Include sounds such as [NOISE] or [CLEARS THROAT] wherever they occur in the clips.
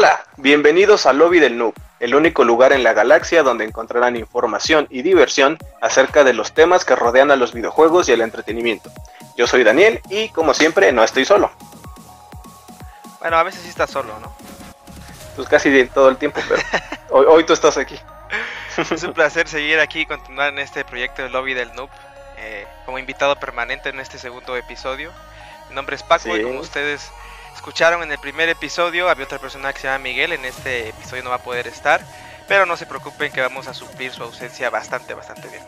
Hola, bienvenidos al Lobby del Noob, el único lugar en la galaxia donde encontrarán información y diversión acerca de los temas que rodean a los videojuegos y el entretenimiento. Yo soy Daniel y como siempre no estoy solo. Bueno, a veces sí estás solo, ¿no? Pues casi todo el tiempo, pero hoy, tú estás aquí. [LAUGHS] es un placer seguir aquí y continuar en este proyecto del Lobby del Noob eh, como invitado permanente en este segundo episodio. Mi nombre es Paco y como ustedes escucharon en el primer episodio, había otra persona que se llama Miguel, en este episodio no va a poder estar, pero no se preocupen que vamos a suplir su ausencia bastante, bastante bien.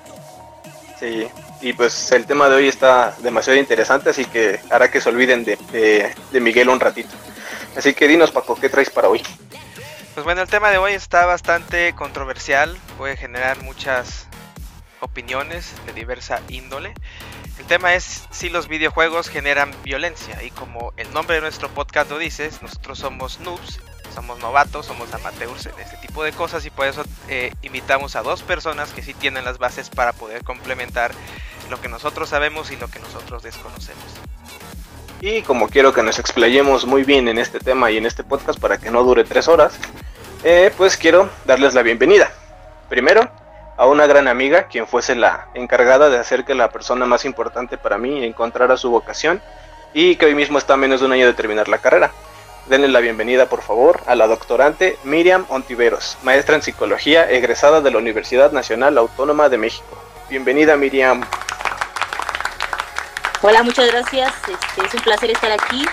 Sí, y pues el tema de hoy está demasiado interesante, así que hará que se olviden de, de Miguel un ratito. Así que dinos Paco, ¿qué traes para hoy? Pues bueno, el tema de hoy está bastante controversial, puede generar muchas opiniones de diversa índole. El tema es si los videojuegos generan violencia y como el nombre de nuestro podcast lo dice, nosotros somos noobs, somos novatos, somos amateurs en este tipo de cosas y por eso eh, invitamos a dos personas que sí tienen las bases para poder complementar lo que nosotros sabemos y lo que nosotros desconocemos. Y como quiero que nos explayemos muy bien en este tema y en este podcast para que no dure tres horas, eh, pues quiero darles la bienvenida. Primero, a una gran amiga, quien fuese la encargada de hacer que la persona más importante para mí encontrara su vocación y que hoy mismo está a menos de un año de terminar la carrera. Denle la bienvenida, por favor, a la doctorante Miriam Ontiveros, maestra en psicología, egresada de la Universidad Nacional Autónoma de México. Bienvenida, Miriam. Hola, muchas gracias. Este, es un placer estar aquí.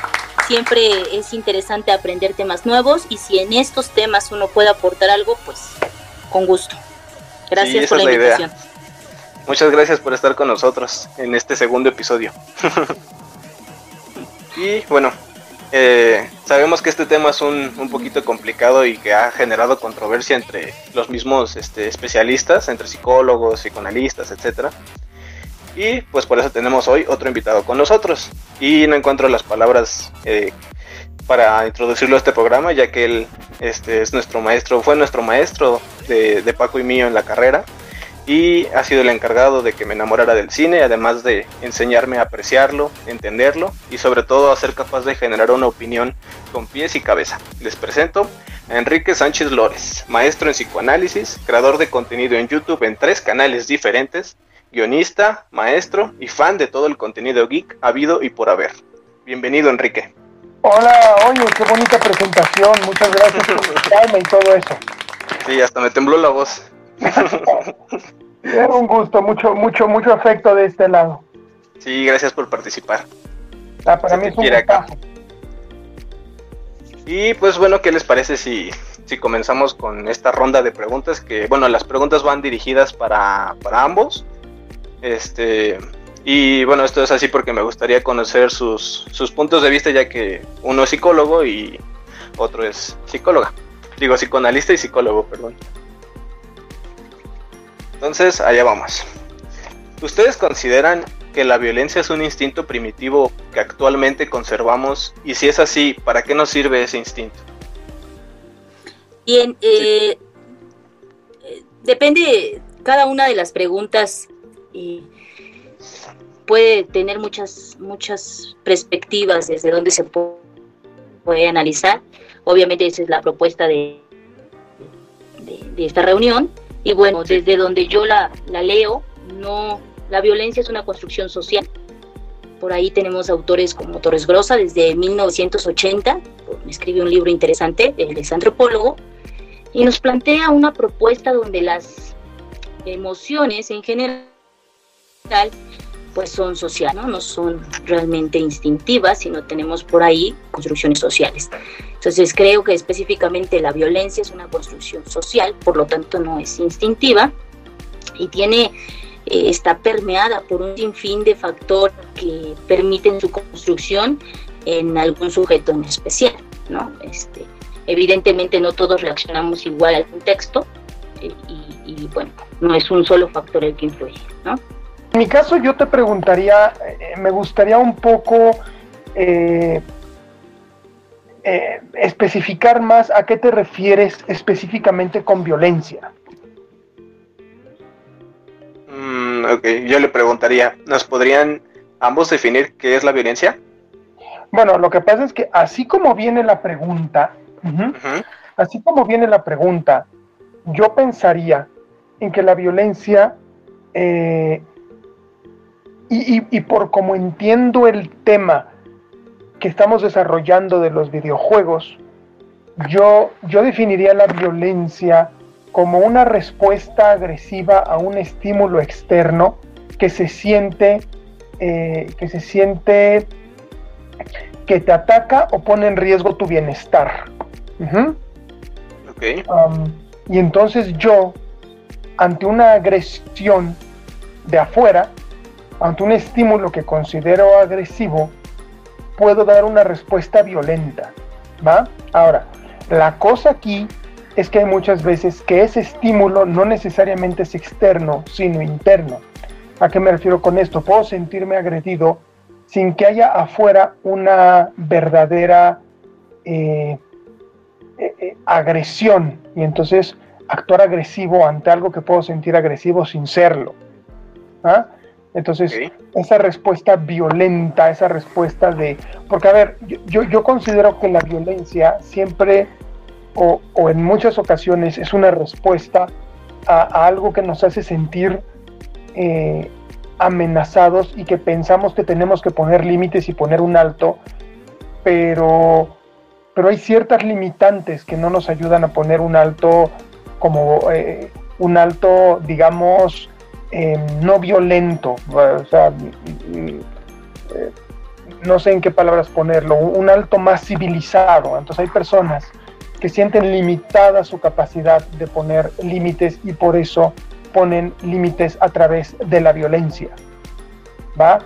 Siempre es interesante aprender temas nuevos y si en estos temas uno puede aportar algo, pues con gusto. Gracias por la, invitación. Muchas gracias por estar con nosotros en este segundo episodio. [LAUGHS] y bueno, eh, sabemos que este tema es un, un, poquito complicado y que ha generado controversia entre los mismos este, especialistas, entre psicólogos, psicoanalistas, etcétera. Y pues por eso tenemos hoy otro invitado con nosotros. Y no encuentro las palabras eh, para introducirlo a este programa, ya que él este, es nuestro maestro, fue nuestro maestro de, Paco y mío en la carrera y ha sido el encargado de que me enamorara del cine, además de enseñarme a apreciarlo, entenderlo y sobre todo a ser capaz de generar una opinión con pies y cabeza. Les presento a Enrique Sánchez Lórez, maestro en psicoanálisis, creador de contenido en YouTube en tres canales diferentes, guionista, maestro y fan de todo el contenido geek habido y por haber. Bienvenido Enrique. Hola, oye, qué bonita presentación. Muchas gracias por invitarme y todo eso. Sí, hasta me tembló la voz. Es un gusto, mucho, mucho, mucho afecto de este lado. Sí, gracias por participar. Ah, para mí es un Y pues bueno, ¿qué les parece si, si comenzamos con esta ronda de preguntas? Que bueno, las preguntas van dirigidas para, para ambos. Este, y bueno, esto es así porque me gustaría conocer sus, sus puntos de vista, ya que uno es psicólogo y otro es psicóloga. Digo, psicoanalista y psicólogo, perdón. Entonces, allá vamos. ¿Ustedes consideran que la violencia es un instinto primitivo que actualmente conservamos? Y si es así, ¿para qué nos sirve ese instinto? Bien, eh, depende cada una de las preguntas. Eh, puede tener muchas, muchas perspectivas desde donde se puede, analizar. Obviamente esa es la propuesta de, de, esta reunión. Y bueno, desde donde yo la, la leo, no, la violencia es una construcción social. Por ahí tenemos autores como Torres Grosa desde 1980, escribe un libro interesante, él es antropólogo, y nos plantea una propuesta donde las emociones en general pues son sociales, ¿no? no son realmente instintivas, sino tenemos por ahí construcciones sociales. Entonces creo que específicamente la violencia es una construcción social, por lo tanto no es instintiva y tiene eh, está permeada por un sinfín de factores que permiten su construcción en algún sujeto en especial, ¿no? Este, evidentemente no todos reaccionamos igual al contexto eh, y, y, bueno, no es un solo factor el que influye, ¿no? En mi caso yo te preguntaría, eh, me gustaría un poco eh, eh, especificar más a qué te refieres específicamente con violencia. Mm, ok, yo le preguntaría, ¿nos podrían ambos definir qué es la violencia? Bueno, lo que pasa es que así como viene la pregunta, Así como viene la pregunta, yo pensaría en que la violencia, eh, y, por como entiendo el tema que estamos desarrollando de los videojuegos, yo, yo definiría la violencia como una respuesta agresiva a un estímulo externo que se siente, eh, que se siente que te ataca o pone en riesgo tu bienestar. y entonces yo, ante una agresión de afuera, ante un estímulo que considero agresivo, puedo dar una respuesta violenta. ¿Va? Ahora, la cosa aquí es que hay muchas veces que ese estímulo no necesariamente es externo, sino interno. ¿A qué me refiero con esto? Puedo sentirme agredido sin que haya afuera una verdadera eh, eh, eh, agresión y entonces actuar agresivo ante algo que puedo sentir agresivo sin serlo. ¿Ah? Entonces, esa respuesta violenta, esa respuesta de... Porque, a ver, yo, yo considero que la violencia siempre o, en muchas ocasiones es una respuesta a, algo que nos hace sentir eh, amenazados y que pensamos que tenemos que poner límites y poner un alto, pero, pero hay ciertas limitantes que no nos ayudan a poner un alto como eh, un alto, digamos, em, no violento, o sea, mm, eh, no sé en qué palabras ponerlo, un alto más civilizado. Entonces hay personas que sienten limitada su capacidad de poner límites y por eso ponen límites a través de la violencia. ¿Va?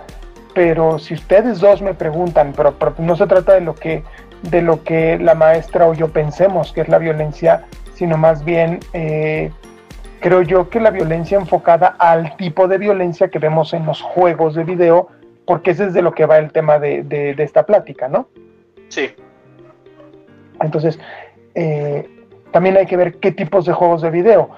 Pero si ustedes dos me preguntan, pero, no se trata de lo que de lo que la maestra o yo pensemos que es la violencia, sino más bien eh, creo yo que la violencia enfocada al tipo de violencia que vemos en los juegos de video, porque ese es de lo que va el tema de, de, de esta plática, ¿no? Sí. Entonces, eh, también hay que ver qué tipos de juegos de video.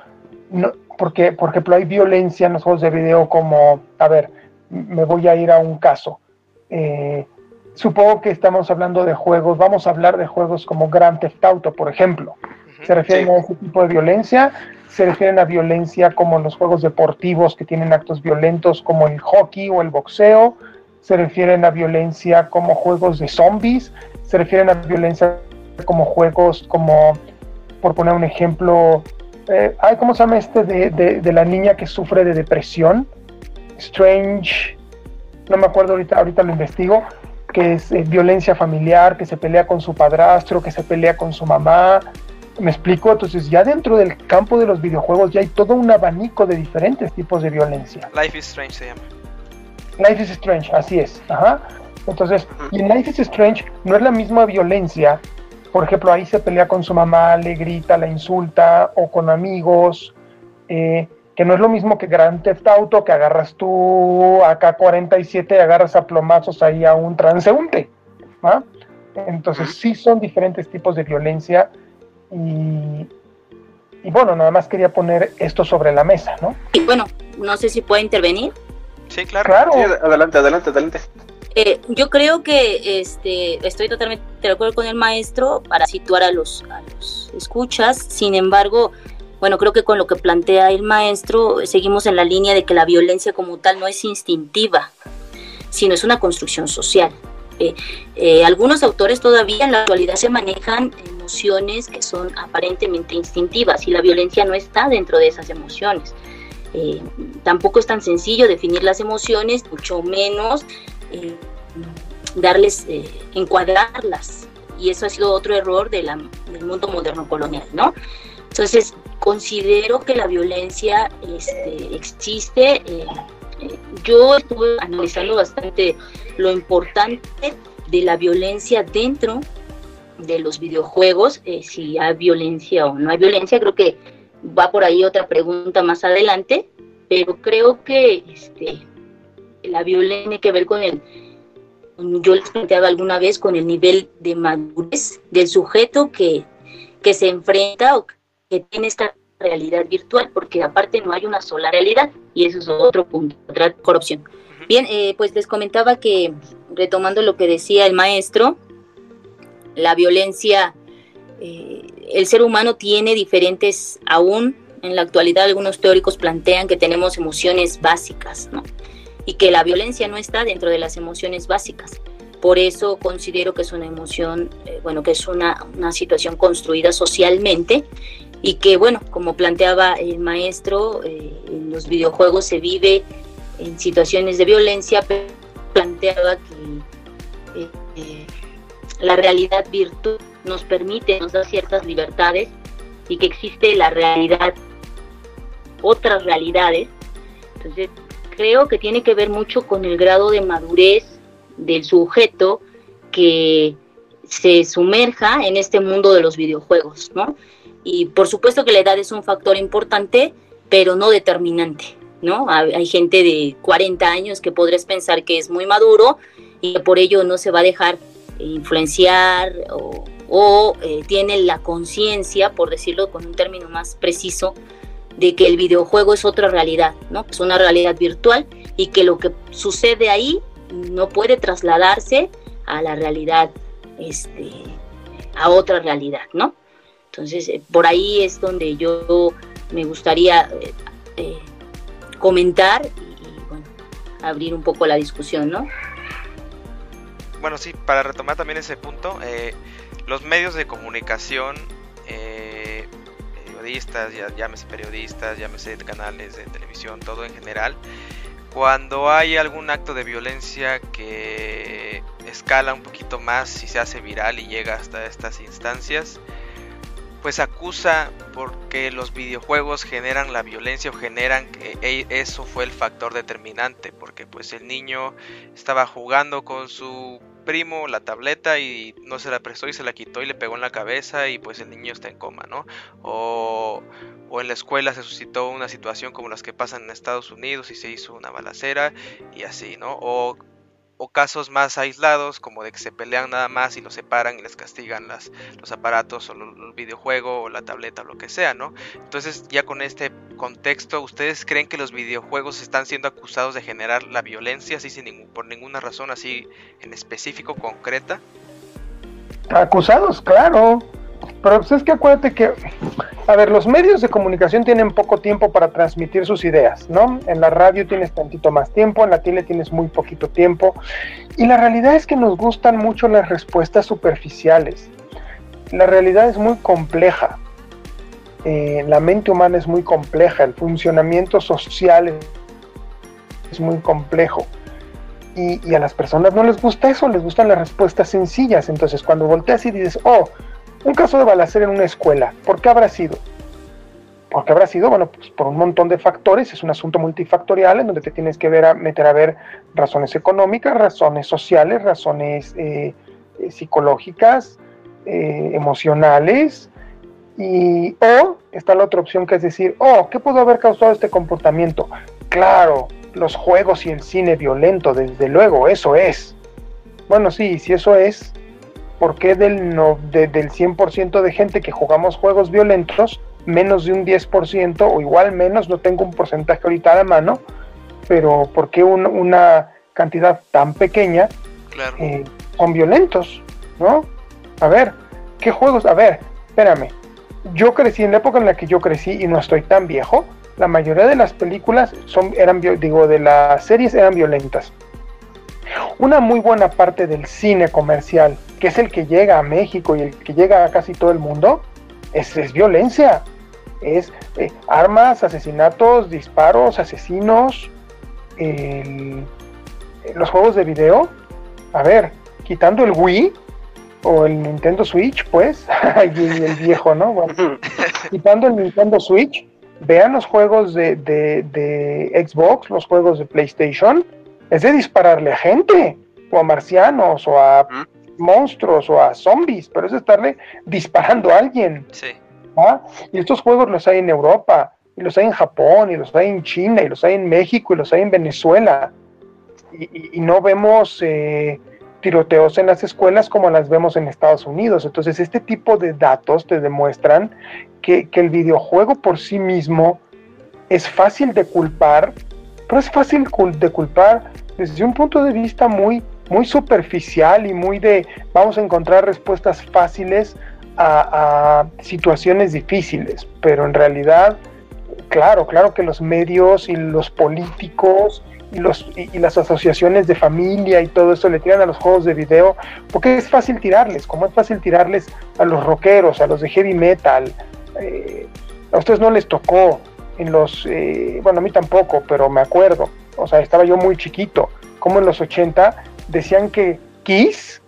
No, porque, por ejemplo, hay violencia en los juegos de video como, a ver, me voy a ir a un caso. Eh, supongo que estamos hablando de juegos, vamos a hablar de juegos como Grand Theft Auto, por ejemplo. ¿Se refieren a ese tipo de violencia? ¿Se refieren a violencia como los juegos deportivos que tienen actos violentos como el hockey o el boxeo? ¿Se refieren a violencia como juegos de zombies? ¿Se refieren a violencia como juegos como, por poner un ejemplo, eh, ¿cómo se llama este de, la niña que sufre de depresión? Strange, no me acuerdo ahorita, ahorita lo investigo, que es eh, violencia familiar, que se pelea con su padrastro, que se pelea con su mamá. ¿Me explico? Entonces ya dentro del campo de los videojuegos ya hay todo un abanico de diferentes tipos de violencia. Life is Strange se llama. Life is Strange, así es. Ajá. Entonces, y en Life is Strange no es la misma violencia por ejemplo, ahí se pelea con su mamá, le grita, la insulta, o con amigos, eh, que no es lo mismo que Grand Theft Auto, que agarras tú AK-47 y agarras a plomazos ahí a un transeúnte. Entonces sí son diferentes tipos de violencia y, y bueno, nada más quería poner esto sobre la mesa, ¿no? Y bueno, no sé si puede intervenir. Sí, claro. claro. adelante, adelante, adelante. Eh, yo creo que este, estoy totalmente de acuerdo con el maestro para situar a los, a los escuchas. Sin embargo, bueno, creo que con lo que plantea el maestro seguimos en la línea de que la violencia como tal no es instintiva, sino es una construcción social. Eh, eh, algunos autores todavía en la actualidad se manejan emociones que son aparentemente instintivas y la violencia no está dentro de esas emociones. tampoco es tan sencillo definir las emociones, mucho menos eh, darles, eh, encuadrarlas. Y eso ha sido otro error de la, del mundo moderno colonial, ¿no? Entonces, considero que la violencia este, existe. Eh, yo estuve analizando bastante lo importante de la violencia dentro de los videojuegos, si hay violencia o no hay violencia, creo que va por ahí otra pregunta más adelante, pero creo que este, la violencia tiene que ver con el, yo les planteaba alguna vez, con el nivel de madurez del sujeto que, que se enfrenta o que tiene esta realidad virtual, porque aparte no hay una sola realidad y eso es otro punto, otra corrupción. Bien, eh, pues les comentaba que, retomando lo que decía el maestro, la violencia eh, el ser humano tiene diferentes, aún en la actualidad algunos teóricos plantean que tenemos emociones básicas, ¿no? Y que la violencia no está dentro de las emociones básicas. Por eso considero que es una emoción, eh, bueno, que es una, una situación construida socialmente y que, bueno, como planteaba el maestro, eh, en los videojuegos se vive en situaciones de violencia, pero planteaba que eh, la realidad virtual nos permite, nos da ciertas libertades y que existe la realidad, otras realidades. Entonces, creo que tiene que ver mucho con el grado de madurez del sujeto que se sumerja en este mundo de los videojuegos, ¿no? Y por supuesto que la edad es un factor importante, pero no determinante, ¿no? Hay gente de 40 años que podrías pensar que es muy maduro y que por ello no se va a dejar influenciar o, eh, tiene la conciencia, por decirlo con un término más preciso, de que el videojuego es otra realidad, ¿no? Es una realidad virtual y que lo que sucede ahí no puede trasladarse a la realidad, este, a otra realidad, ¿no? Entonces, eh, por ahí es donde yo me gustaría eh, comentar y, abrir un poco la discusión, ¿no? Bueno, sí, para retomar también ese punto, los medios de comunicación, periodistas, ya, llámese periodistas, llámese canales de televisión, todo en general, cuando hay algún acto de violencia que escala un poquito más y se hace viral y llega hasta estas instancias, pues acusa porque los videojuegos generan la violencia o generan que e, eso fue el factor determinante, porque pues el niño estaba jugando con su primo la tableta y no se la prestó y se la quitó y le pegó en la cabeza y pues el niño está en coma, ¿no? O, o en la escuela se suscitó una situación como las que pasan en Estados Unidos y se hizo una balacera y así, ¿no? O o casos más aislados, como de que se pelean nada más y los separan y les castigan las, los aparatos o el videojuego o la tableta o lo que sea, ¿no? Entonces ya con este contexto, ¿ustedes creen que los videojuegos están siendo acusados de generar la violencia así sin ningún, por ninguna razón así en específico, concreta? Acusados, claro. Pero pues es que acuérdate que, a ver, los medios de comunicación tienen poco tiempo para transmitir sus ideas, ¿no? En la radio tienes tantito más tiempo, en la tele tienes muy poquito tiempo. Y la realidad es que nos gustan mucho las respuestas superficiales. La realidad es muy compleja. Eh, la mente humana es muy compleja, el funcionamiento social es muy complejo. Y, y, a las personas no les gusta eso, les gustan las respuestas sencillas. Entonces, cuando volteas y dices, oh, un caso de balacera en una escuela, ¿por qué habrá sido? ¿Por qué habrá sido? Bueno, pues por un montón de factores, es un asunto multifactorial en donde te tienes que ver a, meter a ver razones económicas, razones sociales, razones eh, eh, psicológicas, eh, emocionales, y o está la otra opción que es decir, oh, ¿qué pudo haber causado este comportamiento? Claro, los juegos y el cine violento, desde luego, eso es. Bueno, sí, si eso es, ¿por qué del, no, del 100% de gente que jugamos juegos violentos, menos de un 10% o igual menos, no tengo un porcentaje ahorita a la mano, pero ¿por qué una cantidad tan pequeña eh, son violentos? ¿No? A ver, ¿qué juegos? A ver, espérame. Yo crecí en la época en la que yo crecí y no estoy tan viejo. La mayoría de las películas son, eran, digo, de las series eran violentas. Una muy buena parte del cine comercial, que es el que llega a México y el que llega a casi todo el mundo, es, violencia. Es eh, armas, asesinatos, disparos, asesinos, los juegos de video. A ver, quitando el Wii o el Nintendo Switch, pues, [LAUGHS] y el viejo, ¿no? Bueno, [LAUGHS] quitando el Nintendo Switch, vean los juegos de, de Xbox, los juegos de PlayStation, es de dispararle a gente, o a marcianos, o a monstruos, o a zombies, pero es de estarle disparando a alguien. Sí. ¿Ah? Y estos juegos los hay en Europa, y los hay en Japón, y los hay en China, y los hay en México, y los hay en Venezuela. Y, no vemos eh, tiroteos en las escuelas como las vemos en Estados Unidos. Entonces, este tipo de datos te demuestran que, que el videojuego por sí mismo es fácil de culpar pero es fácil de culpar desde un punto de vista muy, muy superficial y muy de vamos a encontrar respuestas fáciles a, situaciones difíciles, pero en realidad, claro, claro que los medios y los políticos y, los, y, las asociaciones de familia y todo eso le tiran a los juegos de video, porque es fácil tirarles, como es fácil tirarles a los rockeros, a los de heavy metal. Eh, a ustedes no les tocó en los, eh, bueno, a mí tampoco, pero me acuerdo, o sea, estaba yo muy chiquito, como en los 80 decían que Kiss,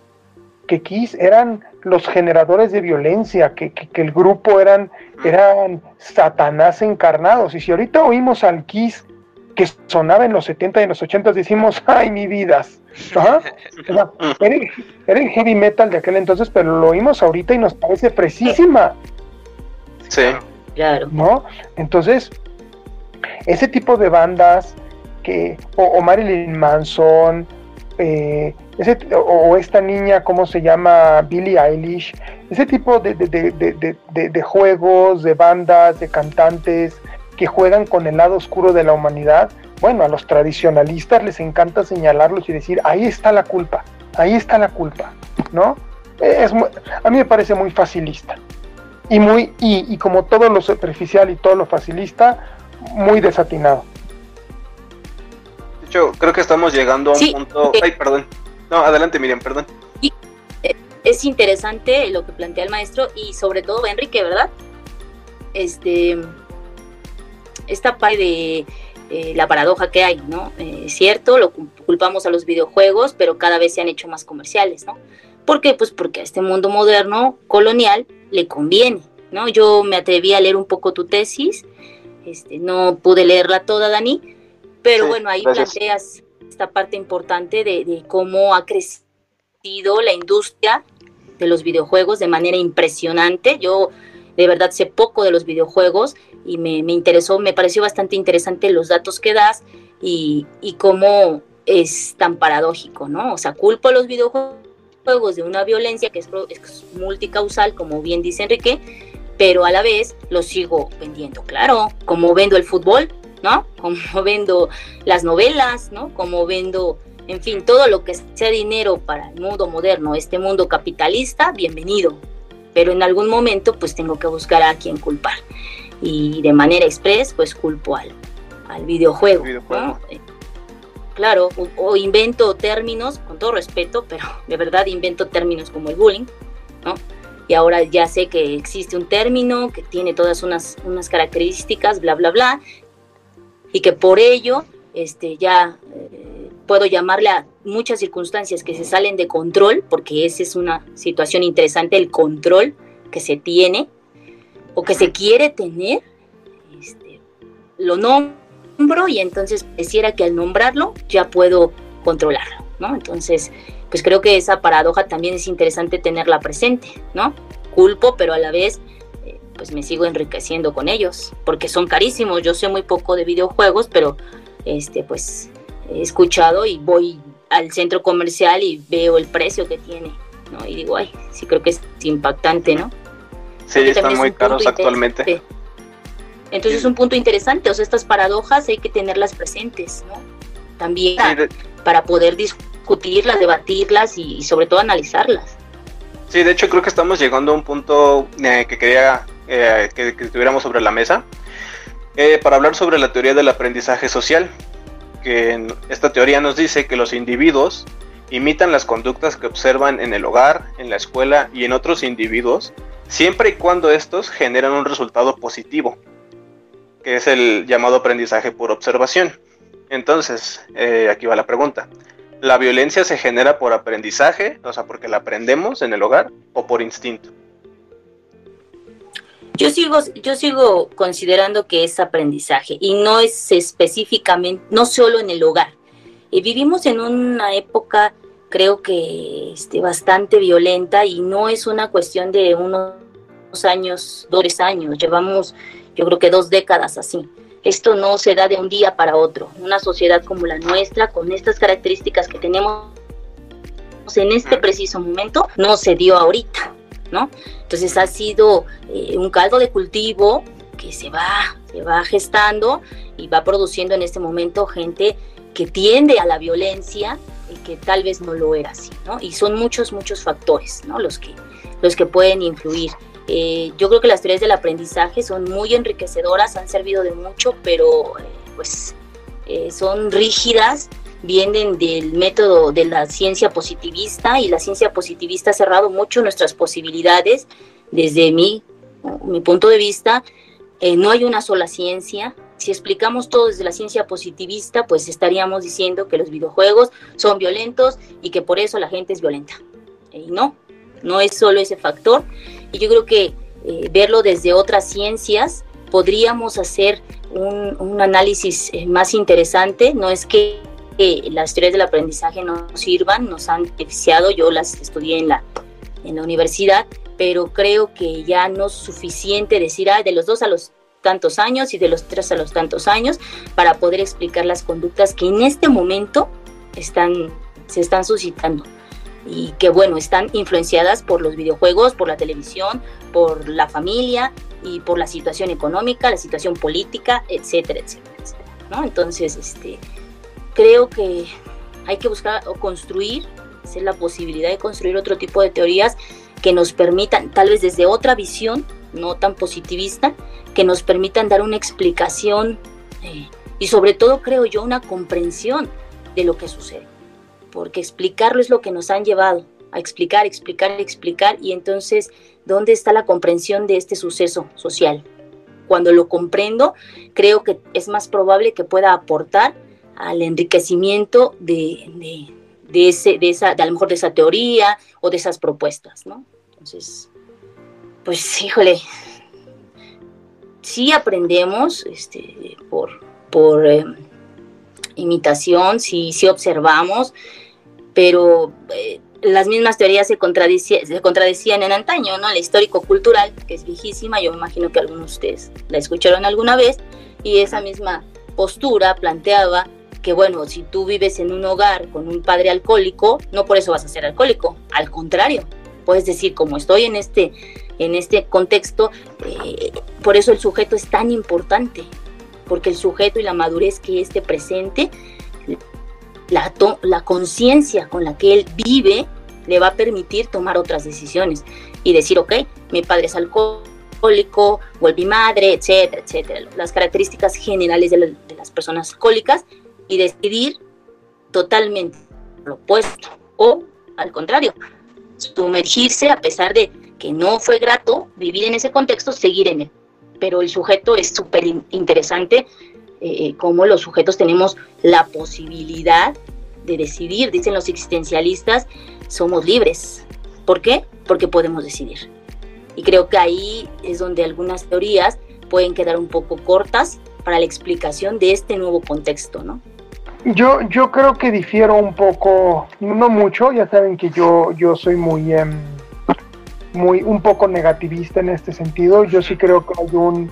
que Kiss eran los generadores de violencia, que, el grupo eran, eran Satanás encarnados. Y si ahorita oímos al Kiss que sonaba en los 70 y en los 80, decimos, [LAUGHS] ay, mi vida. [LAUGHS] Era, el, heavy metal de aquel entonces, pero lo oímos ahorita y nos parece precisísima. Sí. Claro. ¿No? Entonces, ese tipo de bandas que, o Marilyn Manson, eh, ese, o, esta niña, ¿cómo se llama? Billie Eilish, ese tipo de, de, juegos, de bandas, de cantantes que juegan con el lado oscuro de la humanidad, bueno, a los tradicionalistas les encanta señalarlos y decir, ahí está la culpa, ahí está la culpa, ¿no? Es, a mí me parece muy facilista y muy y, y como todo lo superficial y todo lo facilista, muy desatinado creo que estamos llegando a un punto. Ay, perdón. No, adelante, Miriam, perdón. Eh, es interesante lo que plantea el maestro y sobre todo Enrique, ¿verdad? Este, esta parte de eh, la paradoja que hay, ¿no? Eh, es cierto, lo culpamos a los videojuegos, pero cada vez se han hecho más comerciales, ¿no? ¿Por qué? Pues porque a este mundo moderno, colonial, le conviene, ¿no? Yo me atreví a leer un poco tu tesis, este, no pude leerla toda, Dani, pero bueno, ahí planteas esta parte importante de, cómo ha crecido la industria de los videojuegos de manera impresionante. Yo de verdad sé poco de los videojuegos y me, interesó, me pareció bastante interesante los datos que das y, cómo es tan paradójico, ¿no? O sea, culpo a los videojuegos de una violencia que es, es multicausal, como bien dice Enrique, pero a la vez los sigo vendiendo, claro, como vendo el fútbol, ¿no? [LAUGHS] Como vendo las novelas, ¿no? Como vendo, en fin, todo lo que sea dinero para el mundo moderno, este mundo capitalista, bienvenido. Pero en algún momento pues tengo que buscar a quien culpar. Y de manera express pues culpo al, al videojuego. Eh, claro, o, invento términos, con todo respeto, pero de verdad invento términos como el bullying, ¿no? y ahora ya sé que existe un término que tiene todas unas, unas características, bla, bla, bla, y que por ello este, ya eh, puedo llamarle a muchas circunstancias que se salen de control, porque esa es una situación interesante, el control que se tiene o que se quiere tener, este, lo nombro y entonces pareciera que al nombrarlo ya puedo controlarlo, ¿no? Entonces, pues creo que esa paradoja también es interesante tenerla presente, ¿no? Culpo, pero a la vez pues me sigo enriqueciendo con ellos, porque son carísimos. Yo sé muy poco de videojuegos, pero este pues he escuchado y voy al centro comercial y veo el precio que tiene, ¿no? Y digo, ay, sí creo que es impactante, ¿no? Sí, están muy caros actualmente. Entonces es un punto interesante, o sea, estas paradojas hay que tenerlas presentes, ¿no? También para poder discutirlas, debatirlas y, sobre todo analizarlas. Sí, de hecho creo que estamos llegando a un punto eh, que quería eh, que, que, tuviéramos sobre la mesa eh, para hablar sobre la teoría del aprendizaje social. Que esta teoría nos dice que los individuos imitan las conductas que observan en el hogar, en la escuela y en otros individuos, siempre y cuando estos generan un resultado positivo, que es el llamado aprendizaje por observación. Entonces, eh, aquí va la pregunta. ¿La violencia se genera por aprendizaje, o sea, porque la aprendemos en el hogar, o por instinto? Yo sigo, yo sigo considerando que es aprendizaje y no es específicamente, no solo en el hogar. Y vivimos en una época, creo que este, bastante violenta y no es una cuestión de unos años, dos años, llevamos yo creo que dos décadas así. Esto no se da de un día para otro. Una sociedad como la nuestra, con estas características que tenemos en este preciso momento, no se dio ahorita. ¿no? Entonces ha sido eh, un caldo de cultivo que se va, se va gestando y va produciendo en este momento gente que tiende a la violencia y que tal vez no lo era así, ¿no? Y son muchos, muchos factores, ¿no? Los que, los que pueden influir. Eh, yo creo que las teorías del aprendizaje son muy enriquecedoras, han servido de mucho, pero eh, pues eh, son rígidas, vienen del método de la ciencia positivista y la ciencia positivista ha cerrado mucho nuestras posibilidades desde mi, mi punto de vista. no hay una sola ciencia, si explicamos todo desde la ciencia positivista, pues estaríamos diciendo que los videojuegos son violentos y que por eso la gente es violenta. Y no, no es solo ese factor. Yo creo que eh, verlo desde otras ciencias podríamos hacer un, análisis eh, más interesante. No es que las teorías del aprendizaje no sirvan, nos han beneficiado, yo las estudié en la, en la universidad, pero creo que ya no es suficiente decir, de los dos a los tantos años y de los tres a los tantos años para poder explicar las conductas que en este momento están, se están suscitando y que bueno, están influenciadas por los videojuegos, por la televisión, por la familia y por la situación económica, la situación política, etcétera, etcétera, ¿no? Entonces, este, creo que hay que buscar o construir, hacer la posibilidad de construir otro tipo de teorías que nos permitan, tal vez desde otra visión, no tan positivista, que nos permitan dar una explicación eh, y sobre todo, creo yo, una comprensión de lo que sucede porque explicarlo es lo que nos han llevado a explicar, explicar, explicar, y entonces, ¿dónde está la comprensión de este suceso social? Cuando lo comprendo, creo que es más probable que pueda aportar al enriquecimiento de, de, ese, de esa, de a lo mejor de esa teoría o de esas propuestas, ¿no? Entonces, pues, híjole, sí aprendemos este, por, por eh, imitación, sí, sí observamos, pero eh, las mismas teorías se, se contradecían en antaño, ¿no? La histórico-cultural, que es viejísima, yo me imagino que algunos de ustedes la escucharon alguna vez, y esa misma postura planteaba que, bueno, si tú vives en un hogar con un padre alcohólico, no por eso vas a ser alcohólico, al contrario, puedes decir, como estoy en este, en este contexto, eh, por eso el sujeto es tan importante, porque el sujeto y la madurez que esté presente, la, la conciencia con la que él vive, le va a permitir tomar otras decisiones y decir, ok, mi padre es alcohólico, mi madre, etcétera, etcétera. Las características generales de, de las personas alcohólicas y decidir totalmente lo opuesto o al contrario, sumergirse a pesar de que no fue grato vivir en ese contexto, seguir en él pero el sujeto es súper interesante, eh, como los sujetos tenemos la posibilidad de decidir, dicen los existencialistas, somos libres. ¿Por qué? Porque podemos decidir. Y creo que ahí es donde algunas teorías pueden quedar un poco cortas para la explicación de este nuevo contexto, ¿no? Yo, yo creo que difiero un poco, no mucho, ya saben que yo, yo soy muy... Em, muy un poco negativista en este sentido. Yo sí creo que hay un,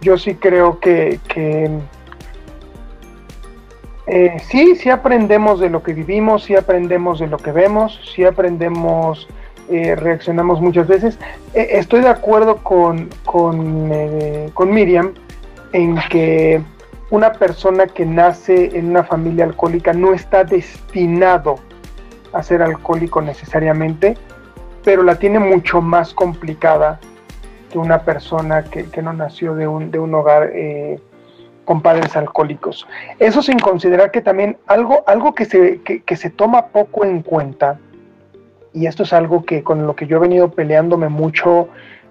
yo sí creo que, eh, sí, sí aprendemos de lo que vivimos, sí aprendemos de lo que vemos, sí aprendemos, eh, reaccionamos muchas veces. Eh, estoy de acuerdo con, con, con Miriam en que una persona que nace en una familia alcohólica no está destinado a ser alcohólico necesariamente pero la tiene mucho más complicada que una persona que, no nació de un, de un hogar eh, con padres alcohólicos. Eso sin considerar que también algo, algo que, se, que, se toma poco en cuenta, y esto es algo que con lo que yo he venido peleándome mucho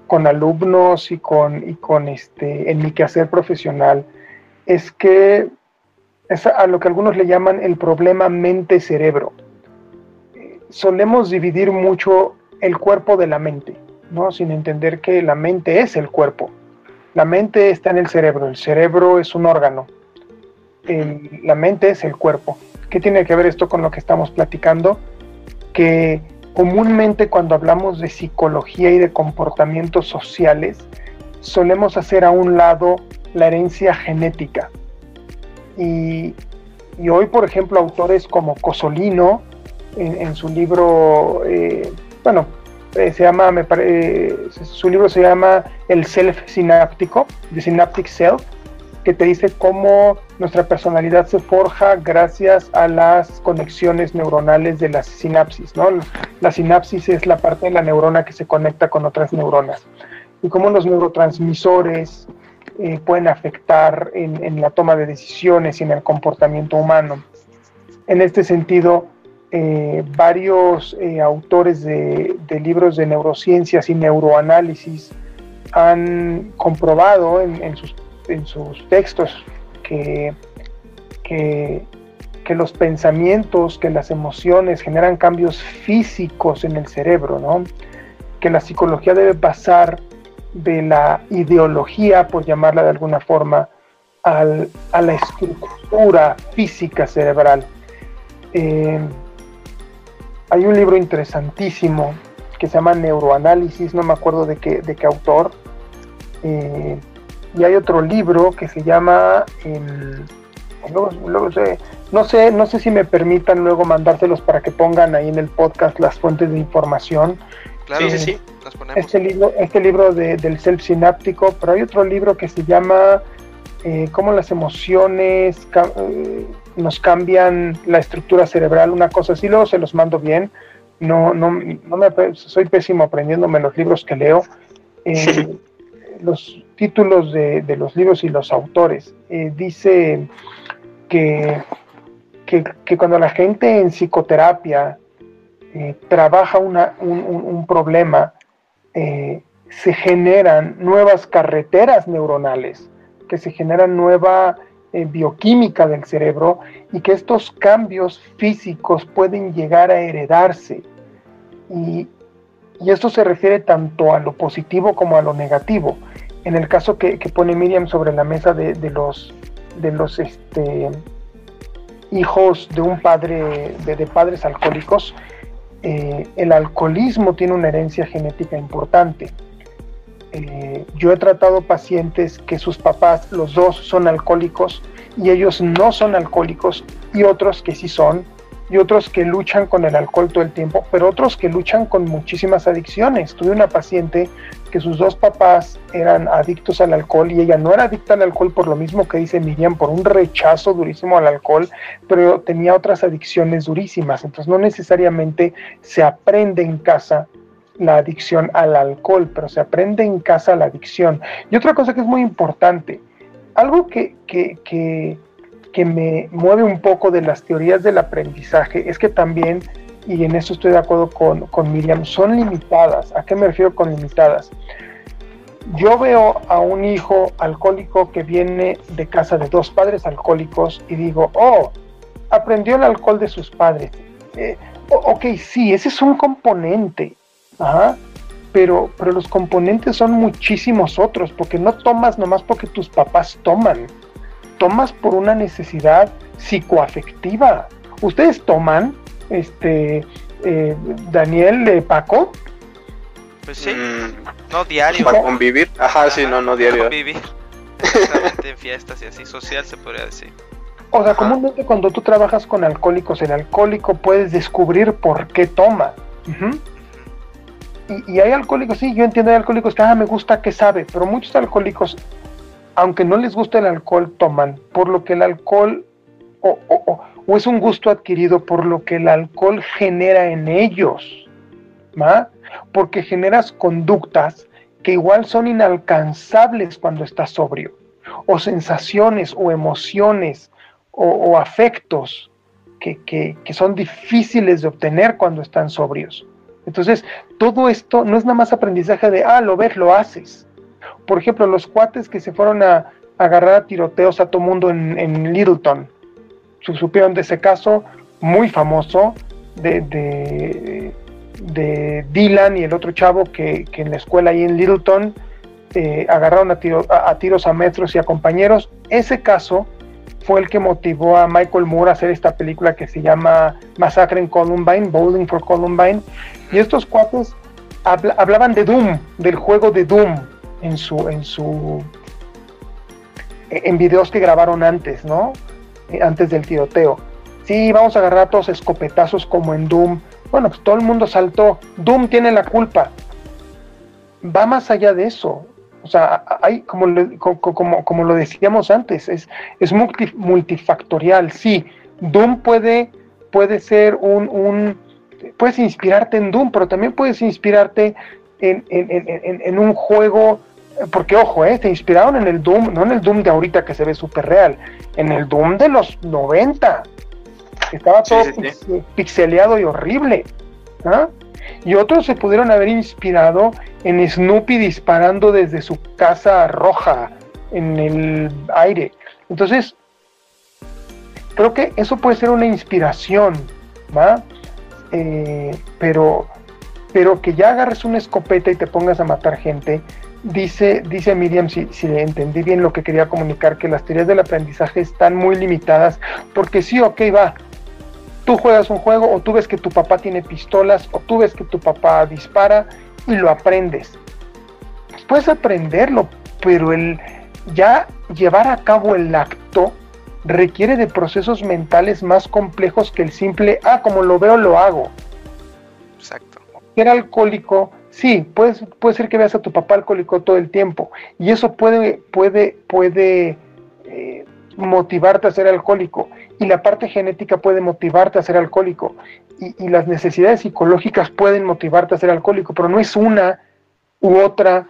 con alumnos y con, y con este, en mi quehacer profesional, es que es a lo que algunos le llaman el problema mente-cerebro. Solemos dividir mucho el cuerpo de la mente, ¿no? Sin entender que la mente es el cuerpo. La mente está en el cerebro, el cerebro es un órgano, la mente es el cuerpo. ¿Qué tiene que ver esto con lo que estamos platicando? Que comúnmente cuando hablamos de psicología y de comportamientos sociales, solemos hacer a un lado la herencia genética. Y, hoy, por ejemplo, autores como Cosolino, en, su libro eh, bueno, eh, se llama, me su libro se llama El Self Sináptico, The Synaptic Self, que te dice cómo nuestra personalidad se forja gracias a las conexiones neuronales de las sinapsis, ¿no? La sinapsis es la parte de la neurona que se conecta con otras neuronas. Y cómo los neurotransmisores eh, pueden afectar en, la toma de decisiones y en el comportamiento humano. En este sentido, eh, varios eh, autores de, libros de neurociencias y neuroanálisis han comprobado en, sus, textos que, los pensamientos, que las emociones generan cambios físicos en el cerebro, ¿no? que la psicología debe pasar de la ideología, por llamarla de alguna forma, a la estructura física cerebral. Eh, hay un libro interesantísimo que se llama Neuroanálisis, no me acuerdo de qué, de qué autor, eh, y hay otro libro que se llama no sé no sé si me permitan luego mandárselos para que pongan ahí en el podcast las fuentes de información. Claro sí, sí, este libro este libro del self sináptico pero hay otro libro que se llama eh, cómo las emociones eh, nos cambian la estructura cerebral una cosa así luego se los mando bien. No no no me soy pésimo aprendiéndome los libros que leo eh, los títulos de, los libros y los autores. Dice que, que, cuando la gente en psicoterapia trabaja un, problema, se generan nuevas carreteras neuronales, que se generan nueva bioquímica del cerebro y que estos cambios físicos pueden llegar a heredarse. Y, y esto se refiere tanto a lo positivo como a lo negativo. En el caso que, pone Miriam sobre la mesa de, los, de los este, hijos de un padre, de, padres alcohólicos, eh, el alcoholismo tiene una herencia genética importante. Eh, yo he tratado pacientes que sus papás, los dos, son alcohólicos y ellos no son alcohólicos y otros que sí son y otros que luchan con el alcohol todo el tiempo, pero otros que luchan con muchísimas adicciones. Tuve una paciente que sus dos papás eran adictos al alcohol y ella no era adicta al alcohol por lo mismo que dice Miriam, por un rechazo durísimo al alcohol, pero tenía otras adicciones durísimas. Entonces no necesariamente se aprende en casa la adicción al alcohol, pero se aprende en casa la adicción. Y otra cosa que es muy importante, algo que, que, que que me mueve un poco de las teorías del aprendizaje es que también, y en eso estoy de acuerdo con, Miriam, son limitadas. ¿A qué me refiero con limitadas? Yo veo a un hijo alcohólico que viene de casa de dos padres alcohólicos y digo, oh, aprendió el alcohol de sus padres. Eh, ok, sí, ese es un componente, pero, pero los componentes son muchísimos otros, porque no tomas nomás porque tus papás toman tomas por una necesidad psicoafectiva. ¿Ustedes toman, este, eh, Daniel, de Paco? Pues sí, mm. no diario. Para convivir, ajá, sí, no, no diario. Convivir, exactamente en fiestas y así, social se podría decir. O sea, comúnmente cuando tú trabajas con alcohólicos, el alcohólico puedes descubrir por qué toma. Y, hay alcohólicos, sí, yo entiendo hay alcohólicos que, ah, me gusta que sabe, pero muchos alcohólicos aunque no les gusta el alcohol, toman, por lo que el alcohol, o, es un gusto adquirido por lo que el alcohol genera en ellos, ¿va? Porque generas conductas que igual son inalcanzables cuando estás sobrio, o sensaciones o emociones o, afectos que, que son difíciles de obtener cuando están sobrios. Entonces, todo esto no es nada más aprendizaje de, ah, lo ves, lo haces por ejemplo, los cuates que se fueron a, agarrar a tiroteos a todo mundo en, Littleton. Supieron de ese caso muy famoso de, de, Dylan y el otro chavo que, en la escuela ahí en Littleton eh, agarraron a, a, tiros a metros y a compañeros. Ese caso fue el que motivó a Michael Moore a hacer esta película que se llama Masacre en Columbine, Bowling for Columbine. Y estos cuates hablaban de Doom, del juego de Doom, en su, en su, en videos que grabaron antes, ¿no? Eh, antes del tiroteo. Sí, vamos a agarrar todos escopetazos como en Doom. Bueno, pues todo el mundo saltó. Doom tiene la culpa. Va más allá de eso. O sea, hay, como, como, como, lo decíamos antes, es, es multifactorial. Sí, Doom puede, puede ser un, un, Puedes inspirarte en Doom, pero también puedes inspirarte en, en, en, en un juego porque ojo, eh, se inspiraron en el Doom, no en el Doom de ahorita que se ve súper real, en el Doom de los 90, estaba todo pixeleado y horrible. ¿ah? Y otros se pudieron haber inspirado en Snoopy disparando desde su casa roja en el aire. Entonces, creo que eso puede ser una inspiración, ¿va? Eh, pero, pero que ya agarres una escopeta y te pongas a matar gente, dice, dice Miriam, si, si entendí bien lo que quería comunicar, que las teorías del aprendizaje están muy limitadas, porque sí, ok, va, tú juegas un juego o tú ves que tu papá tiene pistolas o tú ves que tu papá dispara y lo aprendes. Pues puedes aprenderlo, pero el ya llevar a cabo el acto requiere de procesos mentales más complejos que el simple, ah, como lo veo, lo hago. Exacto. Ser alcohólico, sí, puede, puede ser que veas a tu papá alcohólico todo el tiempo y eso puede, puede, puede eh, motivarte a ser alcohólico y la parte genética puede motivarte a ser alcohólico y, las necesidades psicológicas pueden motivarte a ser alcohólico, pero no es una u otra.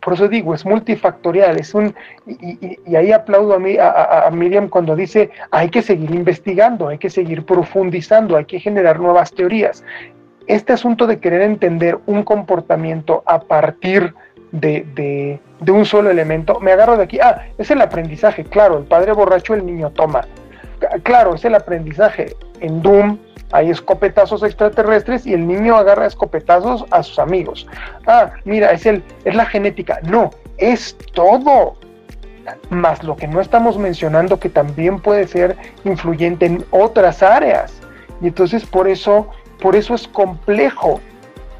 Por eso digo, es multifactorial, es un y, ahí aplaudo a, mí, a, Miriam cuando dice hay que seguir investigando, hay que seguir profundizando, hay que generar nuevas teorías. Este asunto de querer entender un comportamiento a partir de, de, de un solo elemento, me agarro de aquí, ah, es el aprendizaje, claro, el padre borracho, el niño toma claro, es el aprendizaje. En Doom hay escopetazos extraterrestres y el niño agarra escopetazos a sus amigos. Ah, mira, es, el, es la genética. No, es todo. Más lo que no estamos mencionando que también puede ser influyente en otras áreas. Y entonces por eso, por eso es complejo.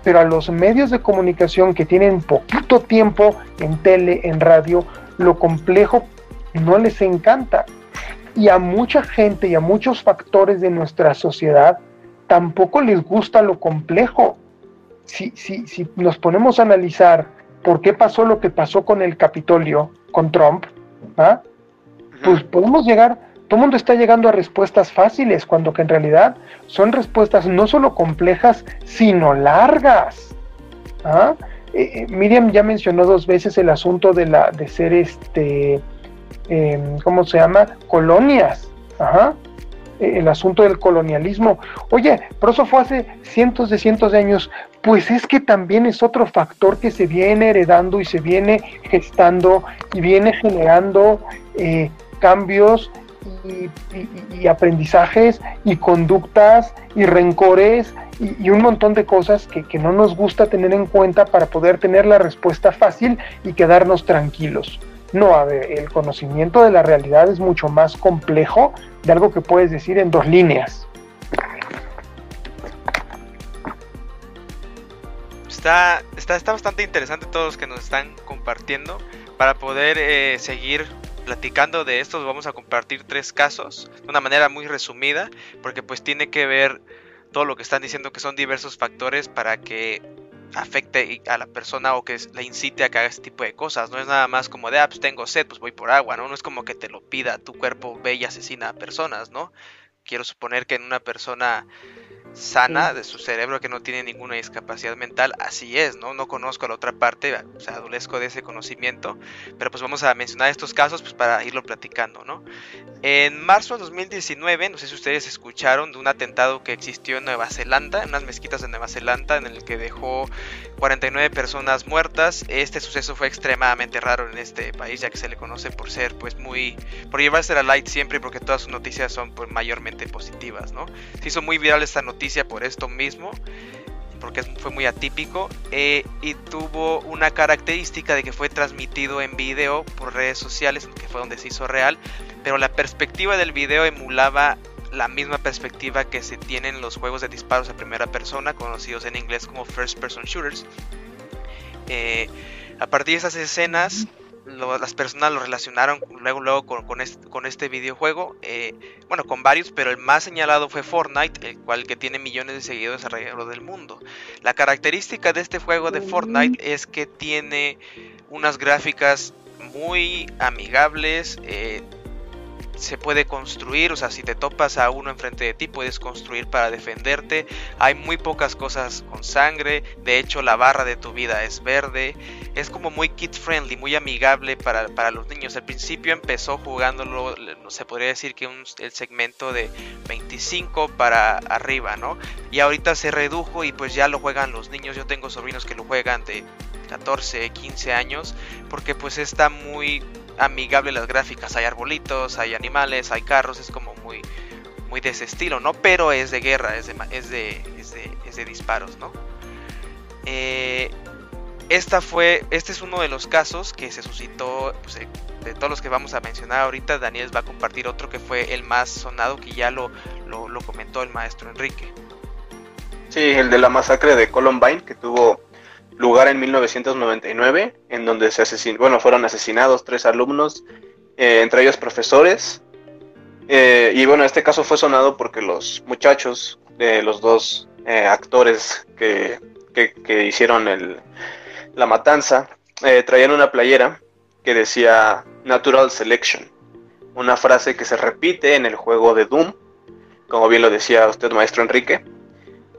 Pero a los medios de comunicación que tienen poquito tiempo en tele, en radio, lo complejo no les encanta y a mucha gente y a muchos factores de nuestra sociedad tampoco les gusta lo complejo. Si, si, si nos ponemos a analizar por qué pasó lo que pasó con el Capitolio, con Trump, ¿ah? pues podemos llegar, todo el mundo está llegando a respuestas fáciles, cuando que en realidad son respuestas no solo complejas, sino largas. ¿ah? Eh, eh, Miriam ya mencionó dos veces el asunto de, la, de ser este Em, ¿cómo se llama? Colonias. E, el asunto del colonialismo. Oye, pero eso fue hace cientos de cientos de años. Pues es que también es otro factor que se viene heredando y se viene gestando y viene generando eh, cambios y, aprendizajes y conductas y rencores y, un montón de cosas que, no nos gusta tener en cuenta para poder tener la respuesta fácil y quedarnos tranquilos. No, a ver, el conocimiento de la realidad es mucho más complejo de algo que puedes decir en dos líneas. Está, está, está bastante interesante todos los que nos están compartiendo. Para poder eh, seguir platicando de esto, vamos a compartir tres casos de una manera muy resumida, porque pues tiene que ver todo lo que están diciendo que son diversos factores para que afecte a la persona o que la incite a que haga este tipo de cosas. No es nada más como de, ah, pues tengo sed, pues voy por agua, ¿no? No es como que te lo pida, tu cuerpo ve y asesina a personas, ¿no? Quiero suponer que en una persona sana de su cerebro que no tiene ninguna discapacidad mental, así es, ¿no? No conozco la otra parte, o sea, adolezco de ese conocimiento, pero pues vamos a mencionar estos casos pues para irlo platicando, ¿no? En marzo de 2019, no sé si ustedes escucharon de un atentado que existió en Nueva Zelanda, en unas mezquitas de Nueva Zelanda, en el que dejó 49 personas muertas. Este suceso fue extremadamente raro en este país, ya que se le conoce por ser, pues, muy, por llevarse a la light siempre, porque todas sus noticias son pues, mayormente positivas, ¿no? Se hizo muy viral esta noticia por esto mismo, porque fue muy atípico, eh, y tuvo una característica de que fue transmitido en video por redes sociales, que fue donde se hizo real, pero la perspectiva del video emulaba la misma perspectiva que se tiene en los juegos de disparos a primera persona, conocidos en inglés como first person shooters. Eh, a partir de esas escenas, las personas lo relacionaron luego, luego con, este, videojuego. Eh, bueno, con varios, pero el más señalado fue Fortnite, el cual que tiene millones de seguidores alrededor del mundo. La característica de este juego de Fortnite es que tiene unas gráficas muy amigables, eh, se puede construir, o sea, si te topas a uno enfrente de ti, puedes construir para defenderte. Hay muy pocas cosas con sangre, de hecho la barra de tu vida es verde. Es como muy kid friendly, muy amigable para, los niños. Al principio empezó jugándolo, se podría decir que un, el segmento de 25 para arriba, ¿no? Y ahorita se redujo y pues ya lo juegan los niños. Yo tengo sobrinos que lo juegan de 14, 15 años, porque pues está muy amigable las gráficas. Hay arbolitos, hay animales, hay carros, es como muy, muy de ese estilo, ¿no? Pero es de guerra, es de, es de, es de, disparos, ¿no? Eh, esta fue, este es uno de los casos que se suscitó, pues, de todos los que vamos a mencionar ahorita, Daniel va a compartir otro que fue el más sonado, que ya lo, lo comentó el maestro Enrique. Sí, el de la masacre de Columbine, que tuvo lugar en 1999, en donde se asesin fueron asesinados tres alumnos, eh, entre ellos profesores. Eh, y bueno, este caso fue sonado porque los muchachos, de los dos eh, actores que, que, hicieron la matanza, traían una playera que decía Natural Selection, una frase que se repite en el juego de Doom, como bien lo decía usted, maestro Enrique.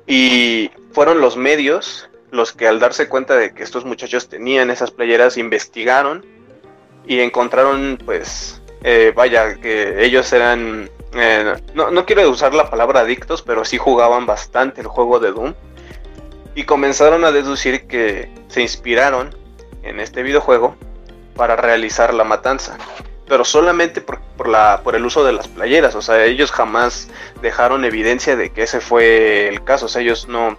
Y fueron los medios los que al darse cuenta de que estos muchachos tenían esas playeras investigaron y encontraron pues eh, vaya que ellos eran eh, no, no, quiero usar la palabra adictos pero sí jugaban bastante el juego de Doom y comenzaron a deducir que se inspiraron en este videojuego para realizar la matanza pero solamente por, por, la, por el uso de las playeras o sea ellos jamás dejaron evidencia de que ese fue el caso o sea ellos no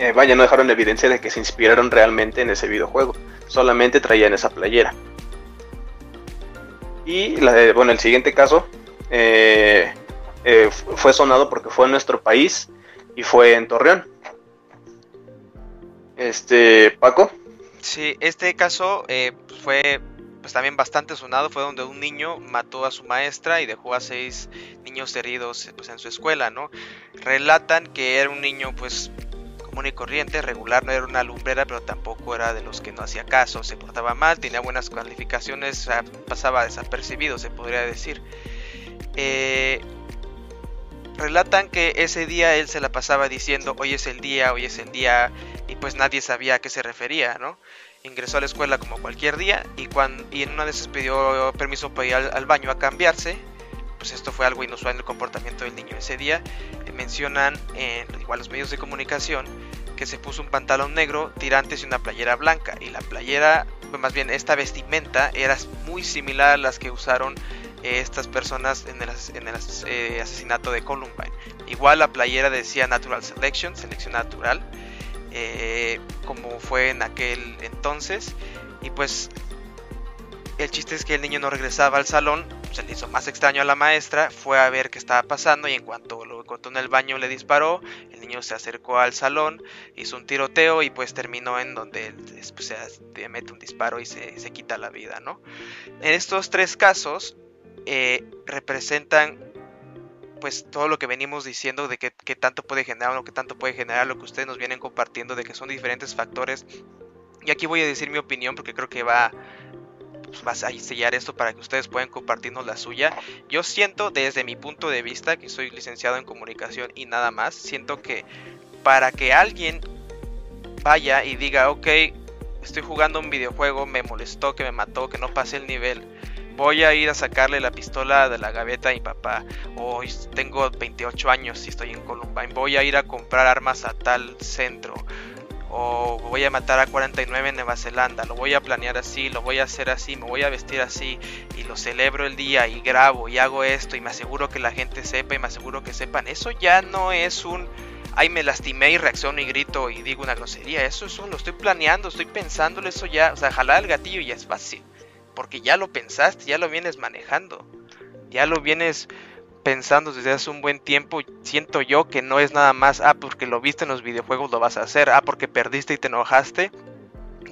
eh, vaya, no dejaron evidencia de que se inspiraron realmente en ese videojuego. Solamente traían esa playera. Y bueno, el siguiente caso eh, eh, fue sonado porque fue en nuestro país y fue en Torreón. Este, Paco. Sí, este caso fue pues también bastante sonado fue donde un niño mató a su maestra y dejó a seis niños heridos pues, en su escuela, ¿no? Relatan que era un niño pues común y corriente, regular, no era una lumbrera, pero tampoco era de los que no hacía caso, se portaba mal, tenía buenas calificaciones, pasaba desapercibido, se podría decir. Eh, relatan que ese día él se la pasaba diciendo hoy es el día, hoy es el día, y pues nadie sabía a qué se refería, ¿no? Ingresó a la escuela como cualquier día y, cuando, y en una de esas pidió permiso para ir al baño a cambiarse pues esto fue algo inusual en el comportamiento del niño ese día. Eh, mencionan en igual los medios de comunicación que se puso un pantalón negro, tirantes y una playera blanca. Y la playera, más bien esta vestimenta, era muy similar a las que usaron eh, estas personas en el, en el eh, asesinato de Columbine. Igual la playera decía Natural Selection, selección natural, como fue en aquel entonces. Y pues el chiste es que el niño no regresaba al salón, se le hizo más extraño a la maestra, fue a ver qué estaba pasando y en cuanto lo encontró en el baño le disparó, el niño se acercó al salón, hizo un tiroteo y pues terminó en donde después se mete un disparo y se, quita la vida, ¿no? En estos tres casos eh, representan pues todo lo que venimos diciendo de que, tanto puede generar o que tanto puede generar lo que ustedes nos vienen compartiendo de que son diferentes factores y aquí voy a decir mi opinión porque creo que va pues, vas a sellar esto para que ustedes puedan compartirnos la suya. Yo siento desde mi punto de vista, que soy licenciado en comunicación y nada más, siento que para que alguien vaya y diga, ok, estoy jugando un videojuego, me molestó, que me mató, que no pasé el nivel. Voy a ir a sacarle la pistola de la gaveta a mi papá. O tengo 28 años y estoy en Columbine. Voy a ir a comprar armas a tal centro o voy a matar a 49 en Nueva Zelanda, lo voy a planear así, lo voy a hacer así, me voy a vestir así y lo celebro el día y grabo y hago esto y me aseguro que la gente sepa y me aseguro que sepan, eso ya no es un ay me lastimé y reacciono y grito y digo una grosería, eso es lo estoy planeando, estoy pensándolo, eso ya, o sea, jalar el gatillo ya es fácil, porque ya lo pensaste, ya lo vienes manejando, ya lo vienes pensando desde hace un buen tiempo, siento yo que no es nada más, ah, porque lo viste en los videojuegos lo vas a hacer, ah, porque perdiste y te enojaste,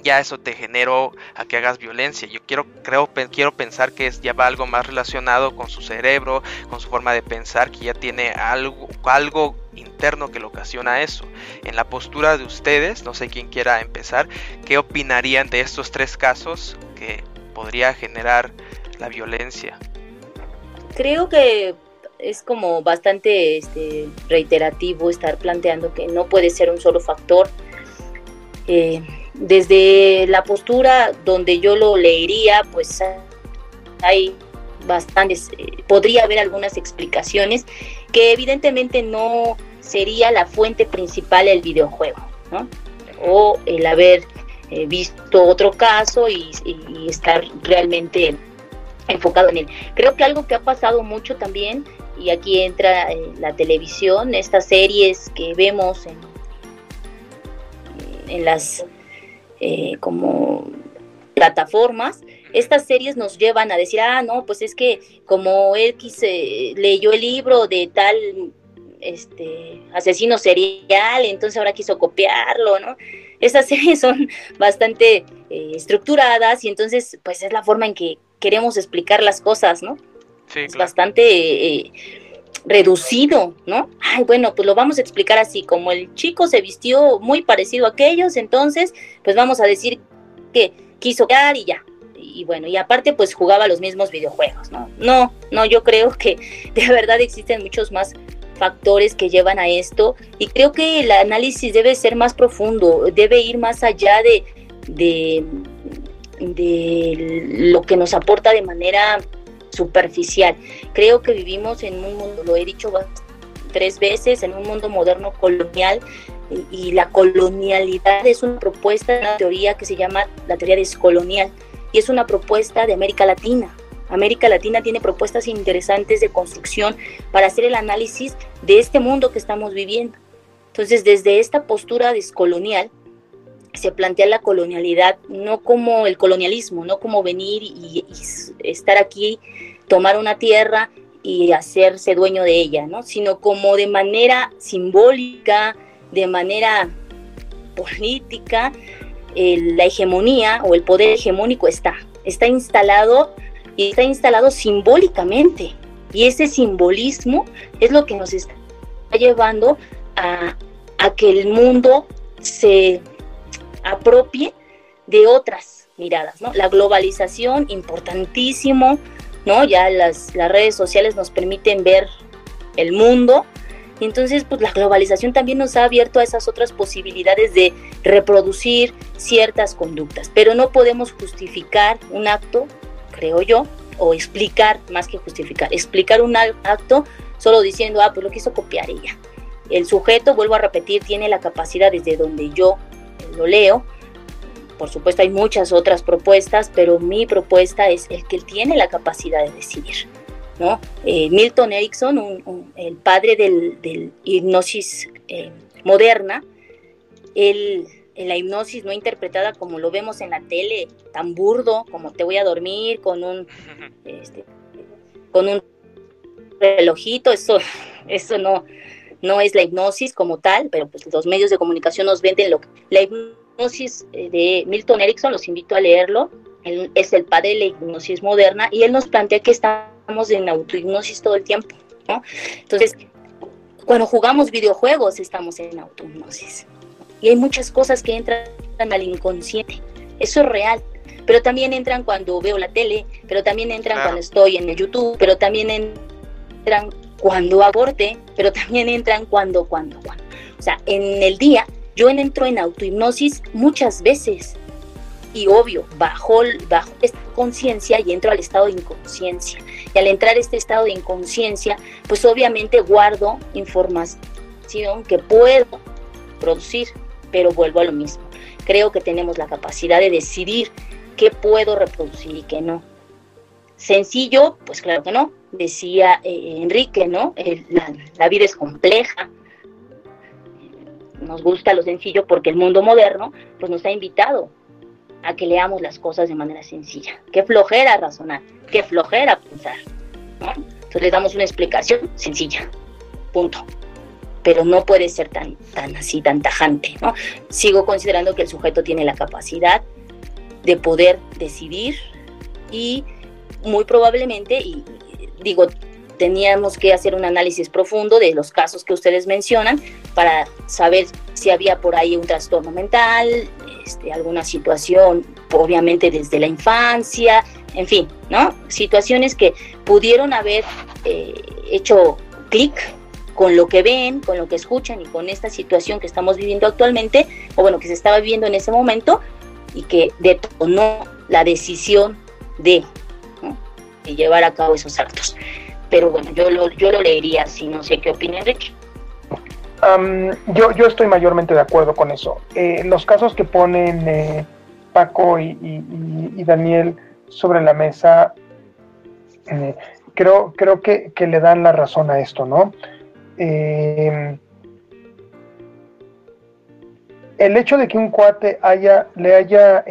ya eso te generó a que hagas violencia. Yo quiero, creo, quiero pensar que es, ya va algo más relacionado con su cerebro, con su forma de pensar, que ya tiene algo, algo interno que lo ocasiona eso. En la postura de ustedes, no sé quién quiera empezar, ¿qué opinarían de estos tres casos que podría generar la violencia? Creo que es como bastante este, reiterativo estar planteando que no puede ser un solo factor. Eh, desde la postura donde yo lo leería, pues hay bastantes, eh, podría haber algunas explicaciones que evidentemente no sería la fuente principal el videojuego, ¿no? O el haber eh, visto otro caso y, estar realmente enfocado en él. Creo que algo que ha pasado mucho también, y aquí entra eh, la televisión, estas series que vemos en, en las como plataformas, estas series nos llevan a decir, ah, no, pues es que como él quise, leyó el libro de tal este asesino serial, entonces ahora quiso copiarlo, ¿no? Esas [LAUGHS] series son bastante eh, estructuradas y entonces pues es la forma en que queremos explicar las cosas, ¿no? Sí, es bastante eh, reducido, ¿no? Ay, bueno, pues lo vamos a explicar así, como el chico se vistió muy parecido a aquellos, entonces pues vamos a decir que quiso copiar y ya, y bueno, y aparte pues jugaba los mismos videojuegos, ¿no? No, no, yo creo que [LAUGHS] de verdad existen muchos más factores que llevan a esto y creo que el análisis debe ser más profundo, debe ir más allá de, de, de lo que nos aporta de manera superficial. Creo que vivimos en un mundo, lo he dicho tres veces, en un mundo moderno colonial y la colonialidad es una propuesta, una teoría que se llama la teoría descolonial y es una propuesta de América Latina. América Latina tiene propuestas interesantes de construcción para hacer el análisis de este mundo que estamos viviendo. Entonces, desde esta postura descolonial, se plantea la colonialidad no como el colonialismo, no como venir y, estar aquí, tomar una tierra y hacerse dueño de ella, ¿no? sino como de manera simbólica, de manera política, la hegemonía o el poder hegemónico está, está instalado y está instalado simbólicamente. Y ese simbolismo es lo que nos está llevando a, que el mundo se apropie de otras miradas. La globalización, importantísimo, ¿no? Ya las, las redes sociales nos permiten ver el mundo entonces, pues la globalización también nos ha abierto a esas otras posibilidades de reproducir ciertas conductas, pero no podemos justificar un acto, creo yo, o explicar, más que justificar, explicar un acto solo diciendo, ah, pues lo quiso copiar ella. El sujeto, vuelvo a repetir, tiene la capacidad desde donde yo lo leo. Por supuesto, hay muchas otras propuestas, pero mi propuesta es el que él tiene la capacidad de decidir. Eh, Milton Erickson, el padre del, hipnosis eh, moderna, en la hipnosis no interpretada como lo vemos en la tele, tan burdo como te voy a dormir con un, [LAUGHS] este, con un relojito, eso, eso no, no es la hipnosis como tal, pero pues los medios de comunicación nos venden lo la hipnosis eh, de Milton Erickson, los invito a leerlo, él es el padre de la hipnosis moderna y él nos plantea que estamos en autohipnosis todo el tiempo, ¿no? Entonces, cuando jugamos videojuegos estamos en autohipnosis. Y hay muchas cosas que entran al inconsciente. Eso es real. Pero también entran cuando veo la tele, pero también entran cuando estoy en el YouTube, pero también entran cuando aborte, pero también entran cuando, cuando, cuando. O sea, en el día yo entro en autohipnosis muchas veces. Y obvio, bajo, bajo esta conciencia y entro al estado de inconsciencia. Y al entrar este estado de inconsciencia, pues obviamente guardo información que puedo producir, pero vuelvo a lo mismo. Creo que tenemos la capacidad de decidir qué puedo reproducir y qué no. Sencillo, pues claro que no. Decía eh, Enrique, ¿no? la, la vida es compleja, nos gusta lo sencillo porque el mundo moderno pues nos ha invitado a que leamos las cosas de manera sencilla. Qué flojera razonar, qué flojera pensar. Entonces le damos una explicación sencilla, punto. Pero no puede ser tan, tan así, tan tajante. ¿no? Sigo considerando que el sujeto tiene la capacidad de poder decidir y muy probablemente, y digo, teníamos que hacer un análisis profundo de los casos que ustedes mencionan para saber si había por ahí un trastorno mental, este, alguna situación, obviamente desde la infancia, en fin, ¿no? Situaciones que pudieron haber eh, hecho clic con lo que ven, con lo que escuchan y con esta situación que estamos viviendo actualmente, o bueno, que se estaba viviendo en ese momento, y que detonó la decisión de, llevar a cabo esos actos. Pero bueno, yo lo, yo lo leería así, no sé qué opina Enrique. yo, yo estoy mayormente de acuerdo con eso. Eh, los casos que ponen eh, Paco y, Daniel sobre la mesa, eh, creo, creo que, que, le dan la razón a esto, ¿no? el hecho de que un cuate haya, le haya...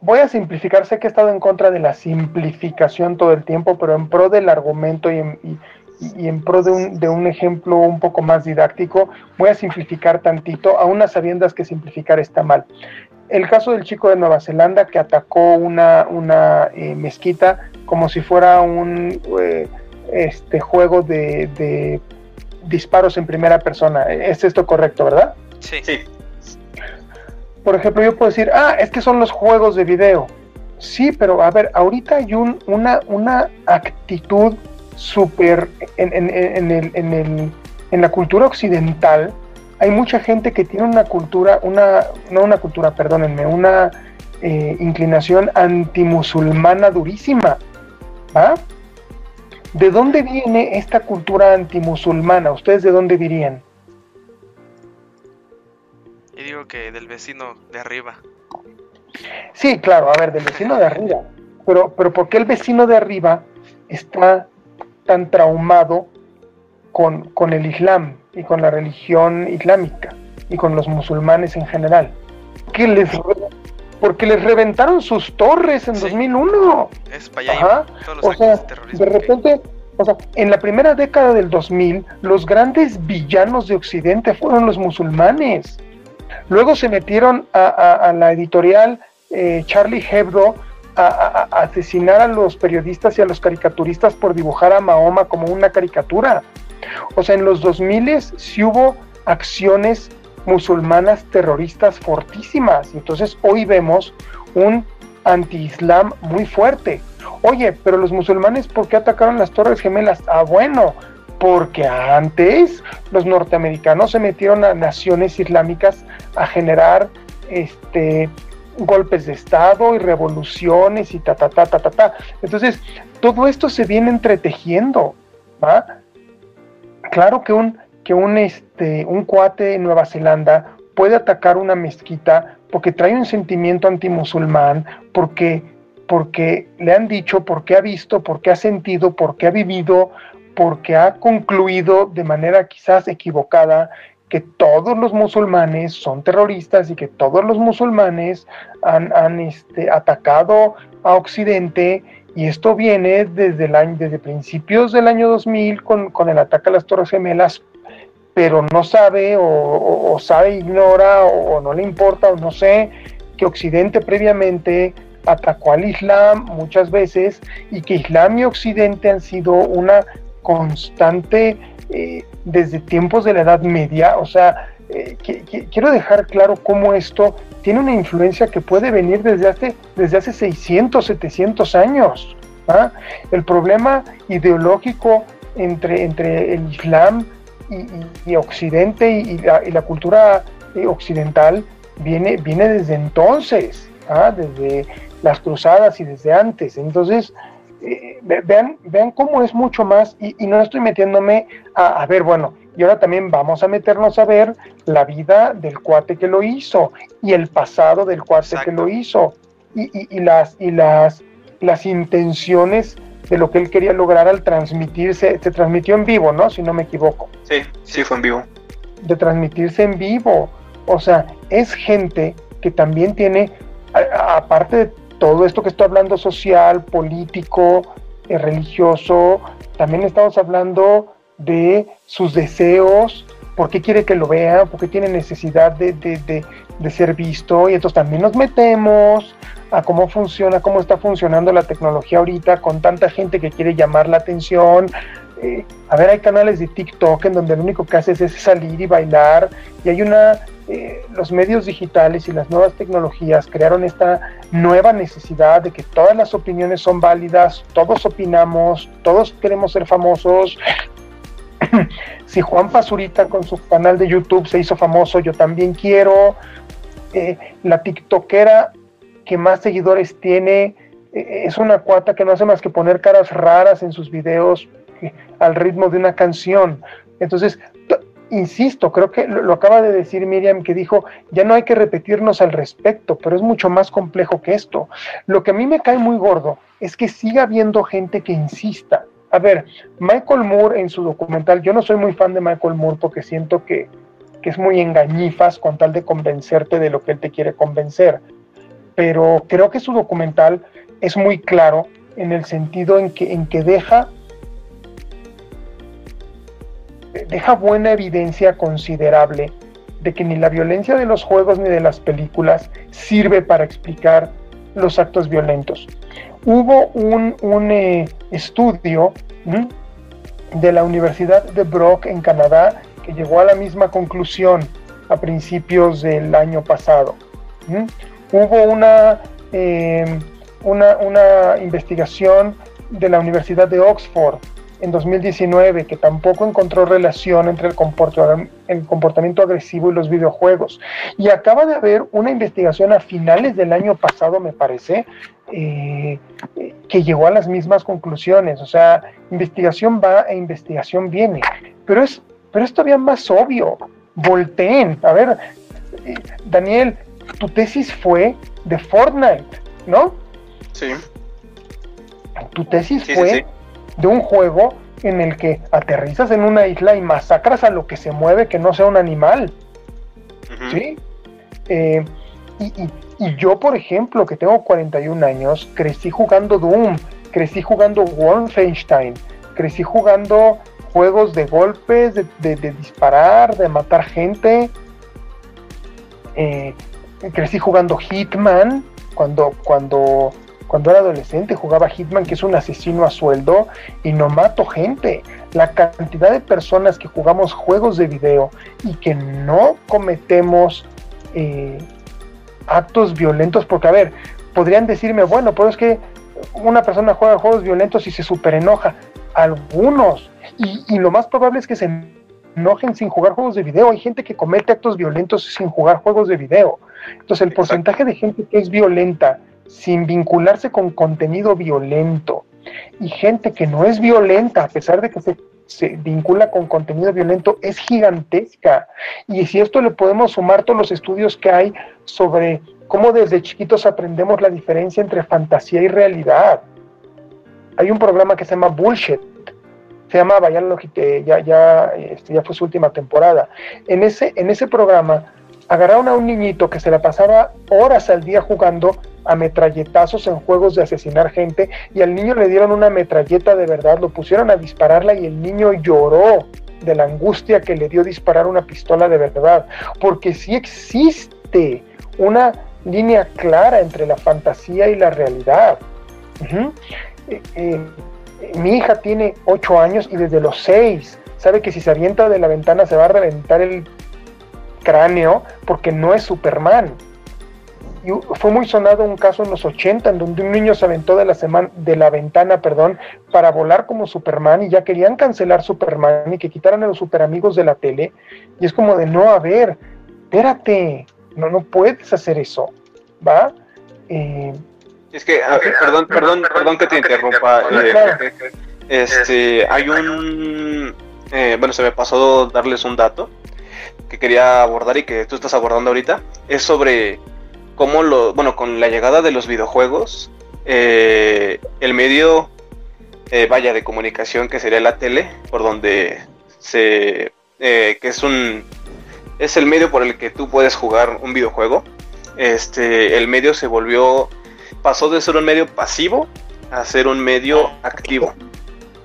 Voy a simplificar, sé que he estado en contra de la simplificación todo el tiempo, pero en pro del argumento y en, pro de un, de un, ejemplo un poco más didáctico, voy a simplificar tantito, a unas sabiendas que simplificar está mal. El caso del chico de Nueva Zelanda que atacó una, una eh, mezquita como si fuera un eh, este, juego de disparos en primera persona. ¿Es esto correcto, verdad? Sí. Por ejemplo, yo puedo decir, ah, es que son los juegos de video. Sí, pero a ver, ahorita hay un, una, una actitud súper en, en, en, el, en, el, en la cultura occidental. Hay mucha gente que tiene una cultura, una, no una cultura, perdónenme, una eh, inclinación antimusulmana durísima. ¿va? ¿De dónde viene esta cultura antimusulmana? ¿Ustedes de dónde dirían? Yo digo que del vecino de arriba. Sí, claro, a ver, del vecino de arriba. [LAUGHS] Pero, pero ¿por qué el vecino de arriba está tan traumado con, con el Islam y con la religión islámica y con los musulmanes en general? ¿Qué les porque les reventaron sus torres en 2001. Es para allá. o sea, de repente, o sea, en la primera década del 2000, los grandes villanos de Occidente fueron los musulmanes. Luego se metieron a, la editorial eh, Charlie Hebdo a, asesinar a los periodistas y a los caricaturistas por dibujar a Mahoma como una caricatura. O sea, en los 2000 sí hubo acciones musulmanas terroristas fortísimas. Entonces hoy vemos un anti-islam muy fuerte. Oye, pero los musulmanes, ¿por qué atacaron las Torres Gemelas? Ah, bueno, porque antes los norteamericanos se metieron a naciones islámicas a generar este golpes de estado y revoluciones y ta ta ta ta ta ta. Entonces, todo esto se viene entretejiendo, ¿va? Claro que un que un, este, un cuate de Nueva Zelanda puede atacar una mezquita porque trae un sentimiento antimusulmán, porque, porque le han dicho, porque ha visto, porque ha sentido, porque ha vivido, porque ha concluido de manera quizás equivocada que todos los musulmanes son terroristas y que todos los musulmanes han, han este, atacado a Occidente y esto viene desde, el año, desde principios del año 2000 con, con el ataque a las Torres Gemelas pero no sabe o, sabe, ignora o, no le importa o no sé que Occidente previamente atacó al Islam muchas veces y que Islam y Occidente han sido una constante eh, desde tiempos de la Edad Media. O sea, eh, quiero dejar claro cómo esto tiene una influencia que puede venir desde hace, desde hace 600, 700 años. ¿ah? El problema ideológico entre, entre el Islam y, Occidente y, la, cultura eh, occidental viene, viene desde entonces, ¿ah? desde las cruzadas y desde antes. Entonces, eh, vean, vean cómo es mucho más, y, no estoy metiéndome a, ver, bueno, y ahora también vamos a meternos a ver la vida del cuate que lo hizo y el pasado del cuate que lo hizo y, las, y las, las intenciones de lo que él quería lograr al transmitirse, se transmitió en vivo, ¿no? Si no me equivoco. Sí, sí fue en vivo. De transmitirse en vivo. O sea, es gente que también tiene, aparte de todo esto que estoy hablando social, político, eh, religioso, también estamos hablando de sus deseos, ¿Por qué quiere que lo vea? ¿Por qué tiene necesidad de, de ser visto? Y entonces también nos metemos a cómo funciona, cómo está funcionando la tecnología ahorita con tanta gente que quiere llamar la atención, eh, a ver, hay canales de TikTok en donde lo único que haces es salir y bailar y hay una, eh, los medios digitales y las nuevas tecnologías crearon esta nueva necesidad de que todas las opiniones son válidas, todos opinamos, todos queremos ser famosos. [CLEARS THROAT] si Juan Pazurita con su canal de YouTube se hizo famoso, yo también quiero. Eh, la TikTokera que más seguidores tiene es una cuata que no hace más que poner caras raras en sus videos al ritmo de una canción. Entonces, insisto, creo que lo, acaba de decir Miriam, que dijo, ya no hay que repetirnos al respecto, pero es mucho más complejo que esto. Lo que a mí me cae muy gordo es que siga habiendo gente que insista. A ver, Michael Moore en su documental, yo no soy muy fan de Michael Moore porque siento que, que es muy engañifas con tal de convencerte de lo que él te quiere convencer, pero creo que su documental es muy claro en el sentido en que, en que deja deja buena evidencia considerable de que ni la violencia de los juegos ni de las películas sirve para explicar los actos violentos. Hubo un, eh, estudio de la Universidad de Brock en Canadá que llegó a la misma conclusión a principios del año pasado. Hubo una, eh, una, una investigación de la Universidad de Oxford en 2019 que tampoco encontró relación entre el, comportamiento agresivo y los videojuegos. Y acaba de haber una investigación a finales del año pasado, me parece, eh, que llegó a las mismas conclusiones. O sea, investigación va e investigación viene. Pero es, pero es todavía más obvio. Volteen. A ver, eh, Daniel, tu tesis fue de Fortnite, ¿no? Sí. Tu tesis fue de un juego en el que aterrizas en una isla y masacras a lo que se mueve que no sea un animal. ¿Sí? Eh, y, yo, por ejemplo, que tengo 41 años, crecí jugando Doom, crecí jugando Wolfenstein, crecí jugando juegos de golpes, de, disparar, de matar gente. Eh, crecí jugando Hitman, cuando, cuando cuando era adolescente jugaba Hitman, que es un asesino a sueldo, y no mato gente. La cantidad de personas que jugamos juegos de video y que no cometemos eh, actos violentos, porque a ver, podrían decirme, bueno, pero es que una persona juega juegos violentos y se super enoja. Algunos, y, y lo más probable es que se enojen sin jugar juegos de video. Hay gente que comete actos violentos sin jugar juegos de video. Entonces, el porcentaje de gente que es violenta sin vincularse con contenido violento y gente que no es violenta a pesar de que se, vincula con contenido violento es gigantesca. Y si esto le podemos sumar todos los estudios que hay sobre cómo desde chiquitos aprendemos la diferencia entre fantasía y realidad. Hay un programa que se llama Bullshit, se llamaba, ya, ya, ya, este, ya fue su última temporada. En ese, en ese programa agarraron a un niñito que se la pasaba horas al día jugando a metralletazos en juegos de asesinar gente y al niño le dieron una metralleta de verdad, lo pusieron a dispararla y el niño lloró de la angustia que le dio disparar una pistola de verdad, porque sí existe una línea clara entre la fantasía y la realidad. Eh, eh, mi hija tiene 8 años y desde los 6 sabe que si se avienta de la ventana se va a reventar el cráneo porque no es Superman y fue muy sonado un caso en los 80 en donde un niño se aventó de la, semana, de la ventana perdón, para volar como Superman y ya querían cancelar Superman y que quitaran a los superamigos de la tele. Y es como de no, a ver, espérate, no, no puedes hacer eso, ¿va? Eh, es que, perdón, perdón, perdón que te interrumpa. Eh, este, hay un, eh, bueno, se me pasó darles un dato que quería abordar y que tú estás abordando ahorita. Es sobre cómo lo, bueno, con la llegada de los videojuegos, eh, el medio, eh, vaya, de comunicación que sería la tele, por donde se, eh, que es un, es el medio por el que tú puedes jugar un videojuego. Este, el medio se volvió, pasó de ser un medio pasivo a ser un medio activo.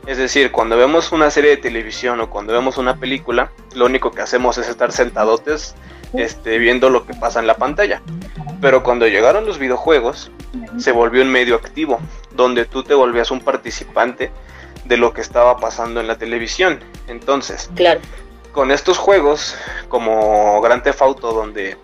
Es decir, cuando vemos una serie de televisión o cuando vemos una película, lo único que hacemos es estar sentadotes este, viendo lo que pasa en la pantalla. Pero cuando llegaron los videojuegos, se volvió un medio activo, donde tú te volvías un participante de lo que estaba pasando en la televisión. Entonces, Claro. con estos juegos, como Grand Theft Auto, donde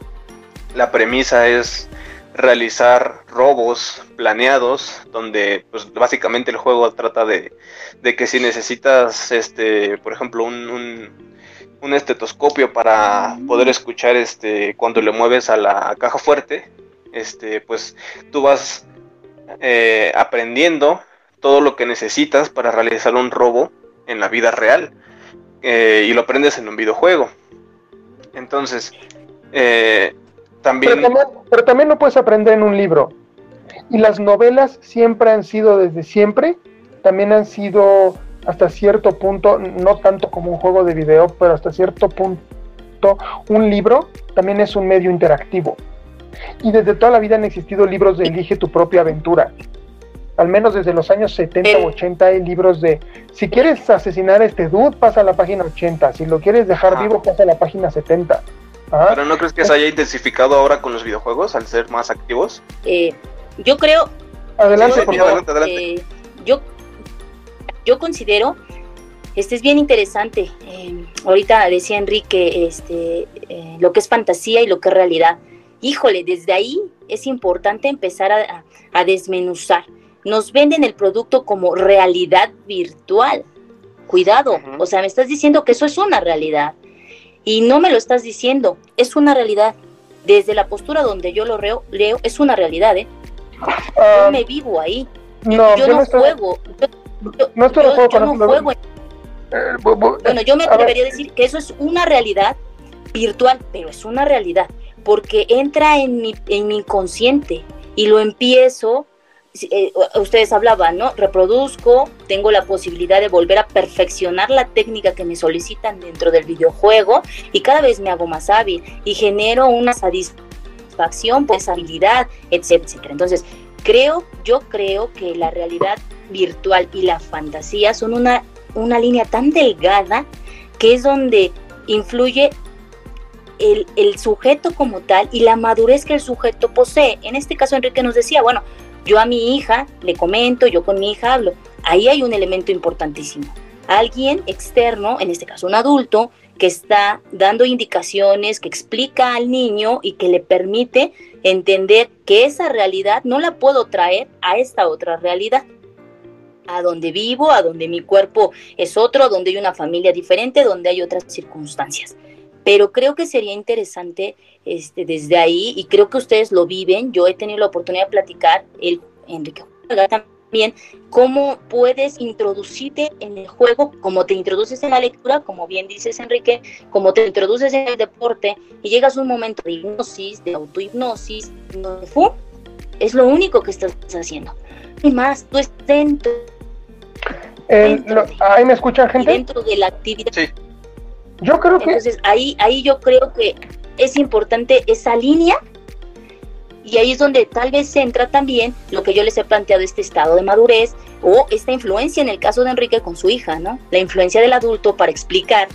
la premisa es realizar robos planeados, donde pues básicamente el juego trata de, que si necesitas, este, por ejemplo, un estetoscopio para poder escuchar este cuando le mueves a la caja fuerte, este, pues tú vas eh, aprendiendo todo lo que necesitas para realizar un robo en la vida real eh, y lo aprendes en un videojuego. Entonces, eh, también... Pero también, pero también lo puedes aprender en un libro. Y las novelas siempre han sido, desde siempre, también han sido hasta cierto punto, no tanto como un juego de video, pero hasta cierto punto, un libro también es un medio interactivo. Y desde toda la vida han existido libros de Elige tu propia aventura. Al menos desde los años 70 o 80 hay libros de, si quieres asesinar a este dude, pasa a la página 80. Si lo quieres dejar vivo, pasa a la página 70. Ajá. ¿Pero no crees que se haya intensificado ahora con los videojuegos al ser más activos? Eh, yo creo, Adelante, Sí, por sí, favor. adelante, adelante. eh, yo, yo considero, este es bien interesante. eh, ahorita decía Enrique, este, eh, lo que es fantasía y lo que es realidad. Híjole, desde ahí es importante empezar a, a- a desmenuzar. Nos venden el producto como realidad virtual. Cuidado, o sea, me estás diciendo que eso es una realidad. Y no me lo estás diciendo, es una realidad. Desde la postura donde yo lo leo, leo es una realidad, ¿eh? Ah, Yo me vivo ahí. no, yo yo no, estoy- juego. Yo, no estoy yo- no juego. eh, bu- Bueno, yo me a ver, atrevería a decir que eso es una realidad virtual, pero es una realidad, porque entra en mi, en mi inconsciente y lo empiezo. Eh, ustedes hablaban, ¿no? Reproduzco, tengo la posibilidad de volver a perfeccionar la técnica que me solicitan dentro del videojuego y cada vez me hago más hábil y genero una satisfacción por esa habilidad, etcétera. Entonces, creo, yo creo que la realidad virtual y la fantasía son una, una línea tan delgada que es donde influye el, el sujeto como tal y la madurez que el sujeto posee. En este caso, Enrique nos decía, bueno, yo a mi hija le comento, yo con mi hija hablo. Ahí hay un elemento importantísimo. Alguien externo, en este caso un adulto, que está dando indicaciones, que explica al niño y que le permite entender que esa realidad no la puedo traer a esta otra realidad. A donde vivo, a donde mi cuerpo es otro, donde hay una familia diferente, donde hay otras circunstancias. Pero creo que sería interesante este, desde ahí, y creo que ustedes lo viven, yo he tenido la oportunidad de platicar, el, Enrique juega también, cómo puedes introducirte en el juego, como te introduces en la lectura, como bien dices Enrique, como te introduces en el deporte, y llegas a un momento de hipnosis, de autohipnosis, donde ¡fum! es lo único que estás haciendo. Y más, tú estás dentro, el- lo- ahí me escuchan, gente. dentro de la actividad. Sí. Yo creo que Entonces ahí, ahí yo creo que es importante esa línea y ahí es donde tal vez entra también lo que yo les he planteado, este estado de madurez o esta influencia en el caso de Enrique con su hija, ¿no? La influencia del adulto para explicar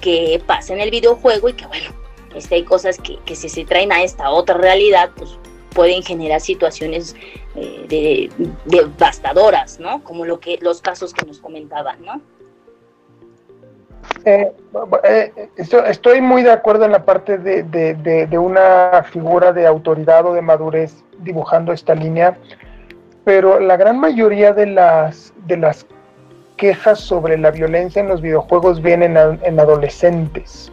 qué pasa en el videojuego y que bueno, este, hay cosas que, que si se traen a esta otra realidad, pues pueden generar situaciones eh, de, devastadoras, ¿no? Como lo que los casos que nos comentaban, ¿no? Eh, eh, esto- estoy muy de acuerdo en la parte de, de- de- de una figura de autoridad o de madurez dibujando esta línea, pero la gran mayoría de las, de las quejas sobre la violencia en los videojuegos vienen en adolescentes,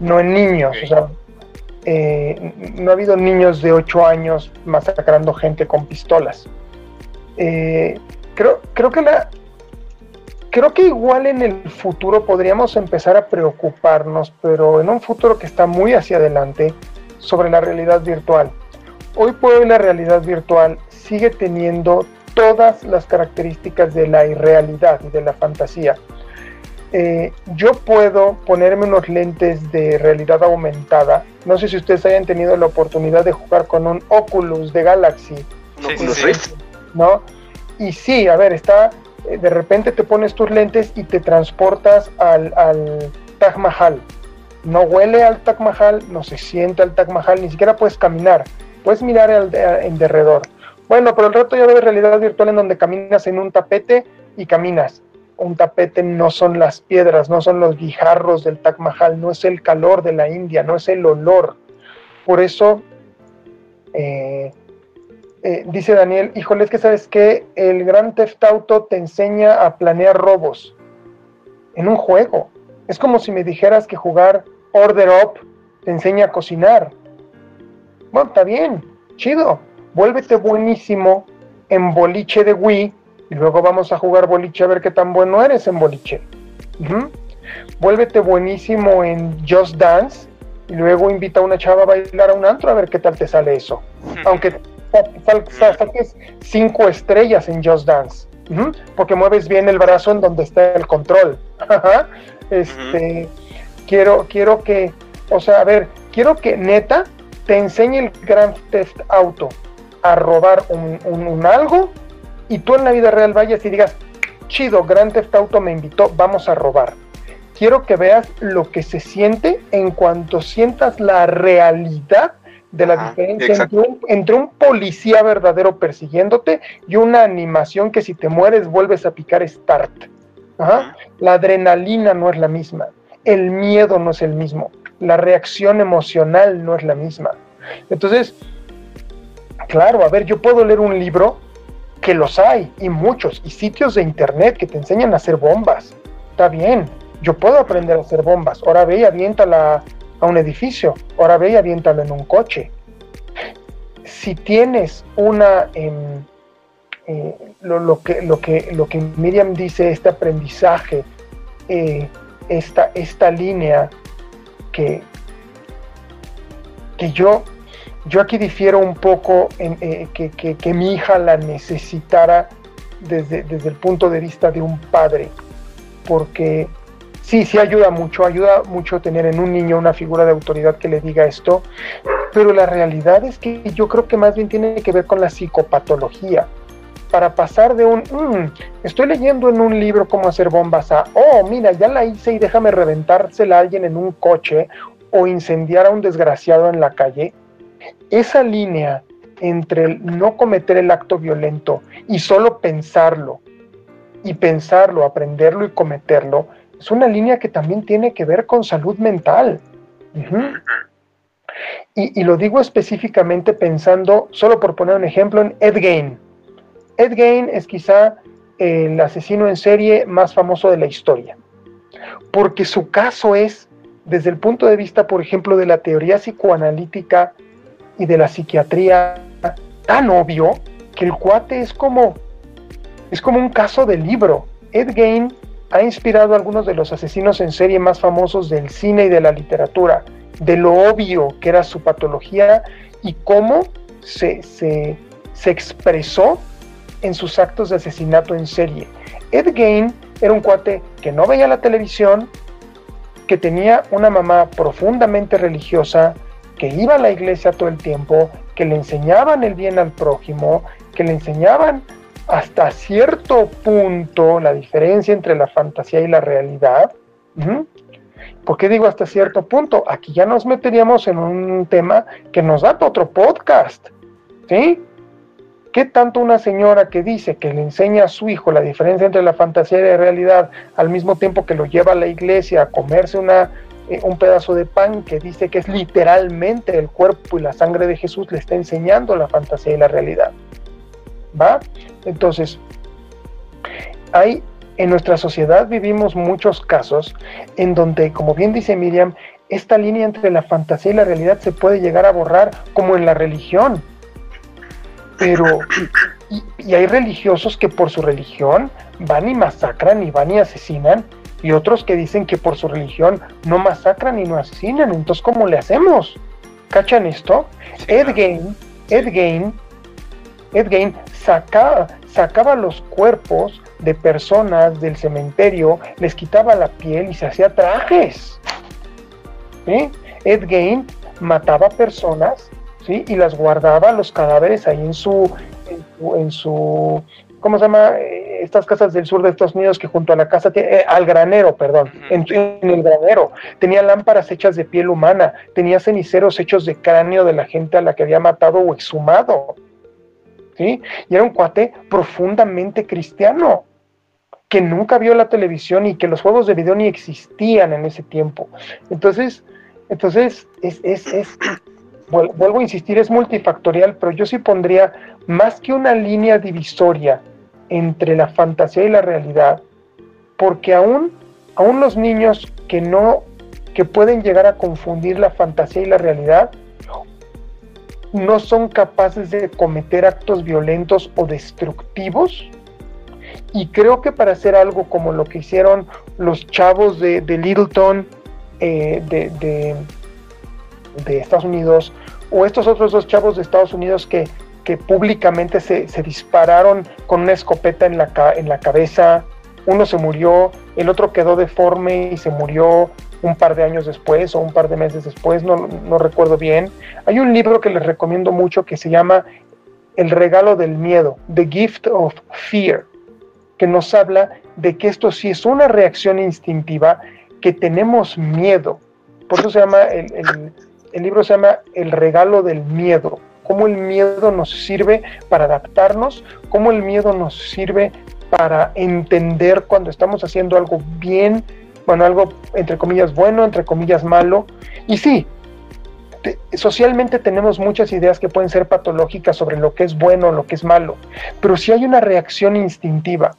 no en niños. O sea, eh, no ha habido niños de 8 años masacrando gente con pistolas. Creo, creo que la, creo que igual en el futuro podríamos empezar a preocuparnos, pero en un futuro que está muy hacia adelante, sobre la realidad virtual. Hoy por hoy la realidad virtual sigue teniendo todas las características de la irrealidad y de la fantasía. Eh, yo puedo ponerme unos lentes de realidad aumentada. No sé si ustedes hayan tenido la oportunidad de jugar con un Oculus de Galaxy. ¿Un Sí, Oculus sí, sí. Rift? ¿no? Y sí, a ver, está, de repente te pones tus lentes y te transportas al, al Taj Mahal. No huele al Taj Mahal, no se siente al Taj Mahal, ni siquiera puedes caminar, puedes mirar al, en derredor. Bueno, pero el rato ya de realidad virtual en donde caminas en un tapete y caminas. Un tapete no son las piedras, no son los guijarros del Taj Mahal, no es el calor de la India, no es el olor. Por eso eh, eh, dice Daniel, híjole, es que sabes que el Gran Theft Auto te enseña a planear robos en un juego. Es como si me dijeras que jugar Order Up te enseña a cocinar. Bueno, está bien, chido. Vuélvete buenísimo en boliche de Wii y luego vamos a jugar boliche a ver qué tan bueno eres en boliche. Vuélvete buenísimo en Just Dance y luego invita a una chava a bailar a un antro a ver qué tal te sale eso. Aunque saques cinco estrellas en Just Dance, porque mueves bien el brazo en donde está el control. [LAUGHS] este, quiero, quiero que, o sea, a ver, quiero que neta te enseñe el Grand Theft Auto a robar un, un algo y tú en la vida real vayas y digas, chido, Grand Theft Auto me invitó, vamos a robar quiero que veas lo que se siente en cuanto sientas la realidad de la diferencia entre un, policía verdadero persiguiéndote y una animación que si te mueres vuelves a picar start. La adrenalina no es la misma, el miedo no es el mismo, la reacción emocional no es la misma. Entonces, claro, a ver, yo puedo leer un libro que los hay y muchos, y sitios de internet que te enseñan a hacer bombas. Está bien, yo puedo aprender a hacer bombas. Ahora ve y aviéntala a un edificio. Ahora ve y aviéntala en un coche. Si tienes una... Em, eh, lo, que, lo, que, lo que Miriam dice, este aprendizaje, eh, esta, esta línea que, que yo, yo aquí difiero un poco en eh, que, que, mi hija la necesitara desde, desde el punto de vista de un padre, porque sí, sí ayuda mucho, ayuda mucho tener en un niño una figura de autoridad que le diga esto, pero la realidad es que yo creo que más bien tiene que ver con la psicopatología. Para pasar de un, mm, estoy leyendo en un libro cómo hacer bombas a, oh, mira, ya la hice y déjame reventársela a alguien en un coche o incendiar a un desgraciado en la calle, esa línea entre no cometer el acto violento y solo pensarlo, y pensarlo, aprenderlo y cometerlo, es una línea que también tiene que ver con salud mental. y, lo digo específicamente pensando, solo por poner un ejemplo, en Ed Gein. Ed Gein es quizá el asesino en serie más famoso de la historia, porque su caso es, desde el punto de vista, por ejemplo, de la teoría psicoanalítica y de la psiquiatría, tan obvio que el cuate es como, es como un caso de libro. Ed Gein ha inspirado a algunos de los asesinos en serie más famosos del cine y de la literatura, de lo obvio que era su patología y cómo se, se, expresó en sus actos de asesinato en serie. Ed Gein era un cuate que no veía la televisión, que tenía una mamá profundamente religiosa, que iba a la iglesia todo el tiempo, que le enseñaban el bien al prójimo, que le enseñaban hasta cierto punto la diferencia entre la fantasía y la realidad. ¿Por qué digo hasta cierto punto? Aquí ya nos meteríamos en un tema que nos da otro podcast. ¿Sí? ¿Qué tanto una señora que dice que le enseña a su hijo la diferencia entre la fantasía y la realidad al mismo tiempo que lo lleva a la iglesia a comerse una, eh, un pedazo de pan que dice que es literalmente el cuerpo y la sangre de Jesús, le está enseñando la fantasía y la realidad? ¿Va? Entonces, hay en nuestra sociedad vivimos muchos casos en donde, como bien dice Miriam, esta línea entre la fantasía y la realidad se puede llegar a borrar como en la religión. Pero, y, hay religiosos que por su religión van y masacran y van y asesinan, y otros que dicen que por su religión no masacran y no asesinan. Entonces, ¿cómo le hacemos? ¿Cachan esto? Ed Gein, Ed Gein, Ed Gein sacaba, los cuerpos de personas del cementerio, les quitaba la piel y se hacía trajes. Ed Gein mataba personas ¿sí? y las guardaba los cadáveres ahí en su, en su, ¿cómo se llama? estas casas del sur de Estados Unidos que junto a la casa, eh, al granero, perdón, en, el granero, tenía lámparas hechas de piel humana, tenía ceniceros hechos de cráneo de la gente a la que había matado o exhumado. ¿Sí? Y era un cuate profundamente cristiano, que nunca vio la televisión y que los juegos de video ni existían en ese tiempo. Entonces, entonces es, es, es vuelvo a insistir, es multifactorial, pero yo sí pondría más que una línea divisoria entre la fantasía y la realidad, porque aún, aún los niños que no, que pueden llegar a confundir la fantasía y la realidad, no son capaces de cometer actos violentos o destructivos. Y creo que para hacer algo como lo que hicieron los chavos de, Littleton, eh, de, de, Estados Unidos, o estos otros dos chavos de Estados Unidos que, que públicamente se, dispararon con una escopeta en la, en la cabeza, uno se murió, el otro quedó deforme y se murió un par de años después o un par de meses después, no, no recuerdo bien. Hay un libro que les recomiendo mucho que se llama El regalo del miedo, The Gift of Fear, que nos habla de que esto sí es una reacción instintiva, que tenemos miedo. Por eso se llama, el, el, el libro se llama El regalo del miedo cómo el miedo nos sirve para adaptarnos, cómo el miedo nos sirve para entender cuando estamos haciendo algo bien, bueno, algo entre comillas bueno, entre comillas malo. Y sí, socialmente tenemos muchas ideas que pueden ser patológicas sobre lo que es bueno lo que es malo, pero si hay una reacción instintiva.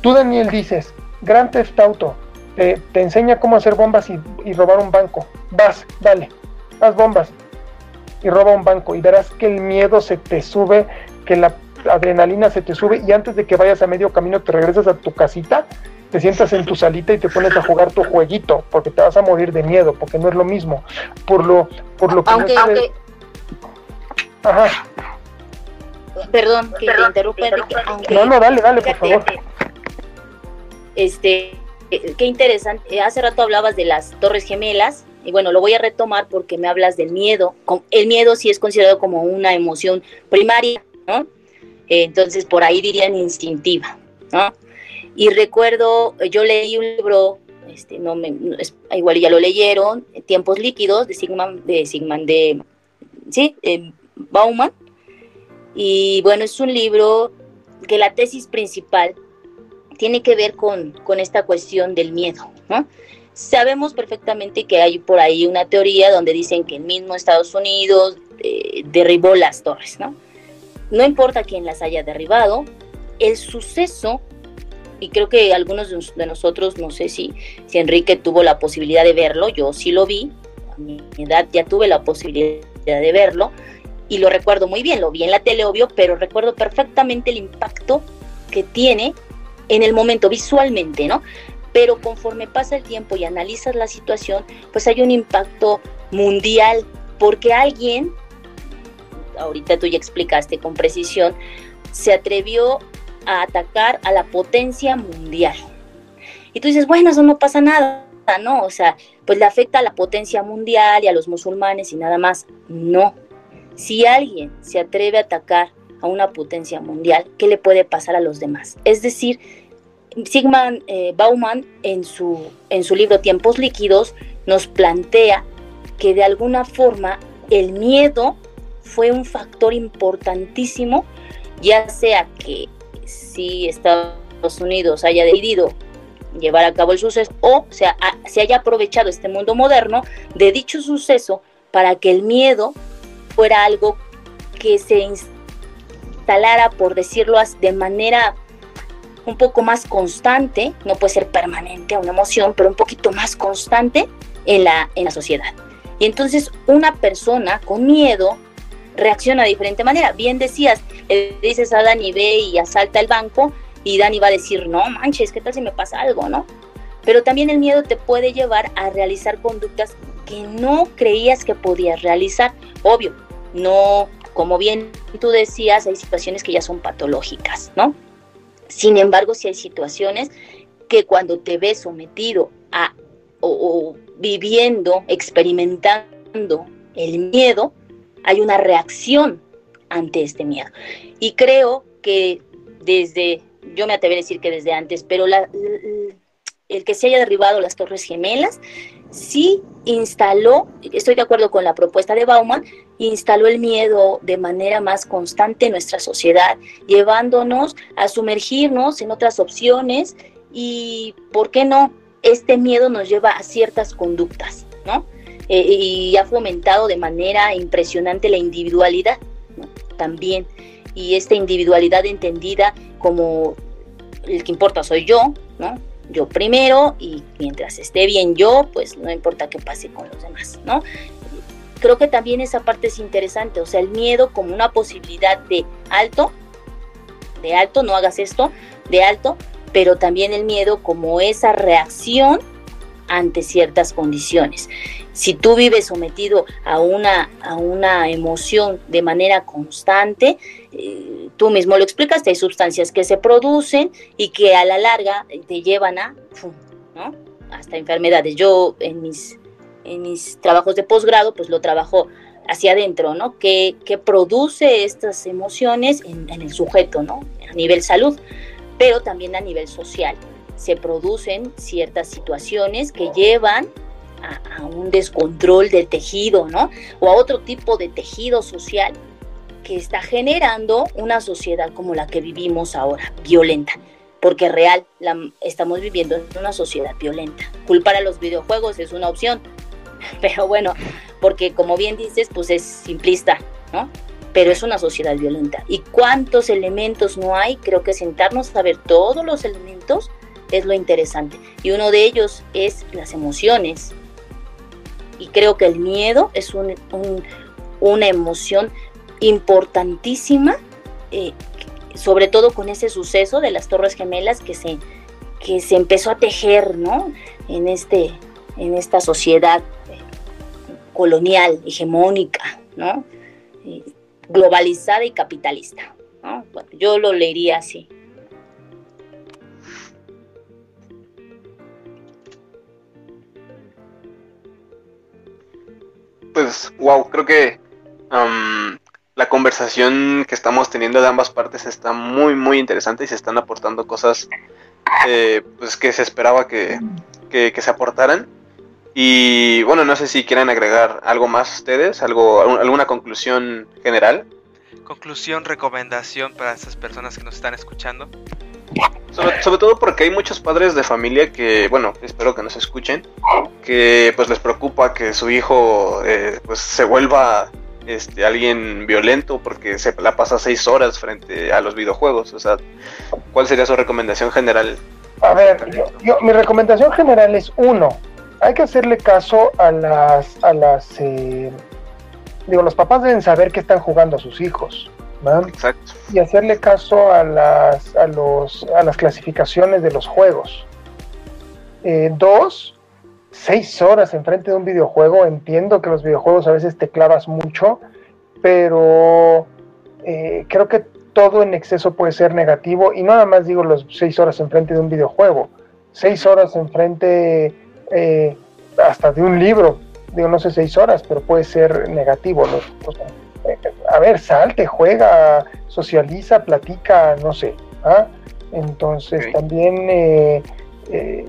Tú, Daniel, dices, Grand Theft Auto, te, enseña cómo hacer bombas y, y robar un banco. Vas, dale, haz bombas y roba un banco y verás que el miedo se te sube, que la adrenalina se te sube y antes de que vayas a medio camino te regresas a tu casita, te sientas en tu salita y te pones a jugar tu jueguito porque te vas a morir de miedo, porque no es lo mismo. Por lo, por lo que... Aunque, Ajá. Perdón, que te interrumpa, Enrique. No, no, dale, dale, por favor. Este, eh, qué interesante. Hace rato hablabas de las Torres Gemelas y bueno, lo voy a retomar porque me hablas del miedo. El miedo sí es considerado como una emoción primaria, ¿no? Entonces, por ahí dirían instintiva, ¿no? Y recuerdo, yo leí un libro, este, no me, igual ya lo leyeron, Tiempos líquidos, de Sigmund, de Sigmund, de, sí, Bauman. Y bueno, es un libro que la tesis principal tiene que ver con, con esta cuestión del miedo. Sabemos perfectamente que hay por ahí una teoría donde dicen que el mismo Estados Unidos eh, derribó las torres, ¿no? No importa quién las haya derribado, el suceso, y creo que algunos de nosotros, no sé si, si Enrique tuvo la posibilidad de verlo, yo sí lo vi, a mi edad ya tuve la posibilidad de verlo, y lo recuerdo muy bien, lo vi en la tele, obvio, pero recuerdo perfectamente el impacto que tiene en el momento visualmente, ¿no? pero conforme pasa el tiempo y analizas la situación, pues hay un impacto mundial, porque alguien, ahorita tú ya explicaste con precisión, se atrevió a atacar a la potencia mundial. Y tú dices, bueno, eso no pasa nada, ¿no? O sea, pues le afecta a la potencia mundial y a los musulmanes y nada más. No. Si alguien se atreve a atacar a una potencia mundial, ¿qué le puede pasar a los demás? Es decir, Sigmund eh, Bauman en su, en su libro Tiempos líquidos nos plantea que de alguna forma el miedo fue un factor importantísimo, ya sea que si Estados Unidos haya decidido llevar a cabo el suceso o sea, se haya aprovechado este mundo moderno de dicho suceso para que el miedo fuera algo que se instalara, por decirlo así, de manera un poco más constante, no puede ser permanente una emoción, pero un poquito más constante en la, en la sociedad. Y entonces una persona con miedo reacciona de diferente manera. Bien decías, dices a Dani, ve y asalta el banco, y Dani va a decir, no manches, ¿qué tal si me pasa algo, no? Pero también el miedo te puede llevar a realizar conductas que no creías que podías realizar. Obvio, no, como bien tú decías, hay situaciones que ya son patológicas, ¿no? Sin embargo, si hay situaciones que cuando te ves sometido a o, viviendo, experimentando el miedo, hay una reacción ante este miedo. Y creo que desde, yo me atrevería a decir que desde antes, pero la, el que se haya derribado las Torres Gemelas sí instaló, estoy de acuerdo con la propuesta de Bauman, instaló el miedo de manera más constante en nuestra sociedad, llevándonos a sumergirnos en otras opciones y, ¿por qué no? Este miedo nos lleva a ciertas conductas, ¿no? Eh, y ha fomentado de manera impresionante la individualidad, También. Y esta individualidad entendida como el que importa soy yo, ¿no? yo primero y mientras esté bien yo, pues no importa qué pase con los demás, ¿no? Creo que también esa parte es interesante, o sea, el miedo como una posibilidad de alto, de alto, no hagas esto, de alto, pero también el miedo como esa reacción ante ciertas condiciones. Si tú vives sometido a una, a una emoción de manera constante, eh, tú mismo lo explicaste, hay sustancias que se producen y que a la larga te llevan a, hasta enfermedades. Yo en mis, en mis trabajos de posgrado, pues lo trabajo hacia adentro, ¿no? Que, produce estas emociones en, el sujeto, ¿no? A nivel salud, pero también a nivel social se producen ciertas situaciones que llevan a, un descontrol del tejido, ¿no? O a otro tipo de tejido social que está generando una sociedad como la que vivimos ahora, violenta. Porque real, estamos viviendo en una sociedad violenta. Culpar a los videojuegos es una opción, [LAUGHS] pero bueno, porque como bien dices, pues es simplista, ¿no? Pero es una sociedad violenta. ¿Y cuántos elementos no hay? Creo que sentarnos a ver todos los elementos es lo interesante. Y uno de ellos es las emociones. Y creo que el miedo es una emoción importantísima, eh, sobre todo con ese suceso de las Torres Gemelas que se, que se empezó a tejer ¿no? en, este, en esta sociedad eh, colonial, hegemónica, ¿no? Eh, globalizada y capitalista. yo lo leería así. Pues, wow, creo que la conversación que estamos teniendo de ambas partes está muy, muy interesante y se están aportando cosas eh, pues que se esperaba que, se aportaran. Y bueno, no sé si quieren agregar algo más ustedes, algo, alguna conclusión general. Conclusión, recomendación para esas personas que nos están escuchando. Sobre, todo porque hay muchos padres de familia que, bueno, espero que nos escuchen, que pues les preocupa que su hijo eh, pues se vuelva este, alguien violento porque se la pasa seis horas frente a los videojuegos. O sea, ¿cuál sería su recomendación general? A ver, yo, mi recomendación general es uno, hay que hacerle caso a las, a las, eh, digo, los papás deben saber que están jugando a sus hijos. Exacto. Y hacerle caso a las, a, los, a las clasificaciones de los juegos. Eh, dos, seis horas enfrente de un videojuego. Entiendo que los videojuegos a veces te clavas mucho, pero eh, creo que todo en exceso puede ser negativo. Y no nada más digo los seis horas enfrente de un videojuego. Seis horas enfrente eh, hasta de un libro. Digo, no sé seis horas, pero puede ser negativo. ¿no? A ver, salte, juega, socializa, platica, no sé. ¿ah? Entonces también, eh, eh,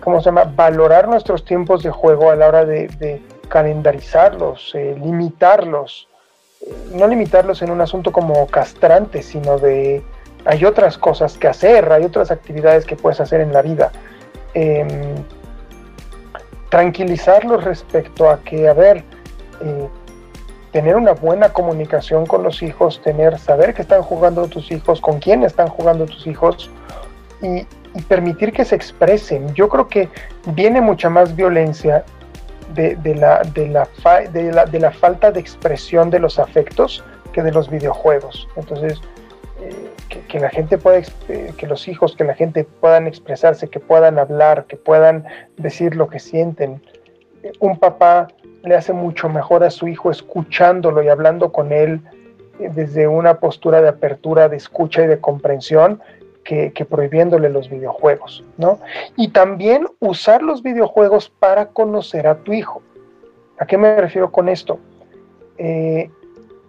¿cómo se llama? Valorar nuestros tiempos de juego a la hora de, calendarizarlos, eh, limitarlos. No limitarlos en un asunto como castrante, sino de hay otras cosas que hacer, hay otras actividades que puedes hacer en la vida. Em, tranquilizarlos respecto a que, a ver, tener una buena comunicación con los hijos, tener, saber que están jugando tus hijos, con quién están jugando tus hijos y, permitir que se expresen. Yo creo que viene mucha más violencia de, la, de, la, de, la, falta de expresión de los afectos que de los videojuegos. Entonces, eh, que, la gente pueda, eh, que los hijos, que la gente puedan expresarse, que puedan hablar, que puedan decir lo que sienten. Un papá le hace mucho mejor a su hijo escuchándolo y hablando con él desde una postura de apertura, de escucha y de comprensión que, prohibiéndole los videojuegos, ¿no? Y también usar los videojuegos para conocer a tu hijo. ¿A qué me refiero con esto? Eh,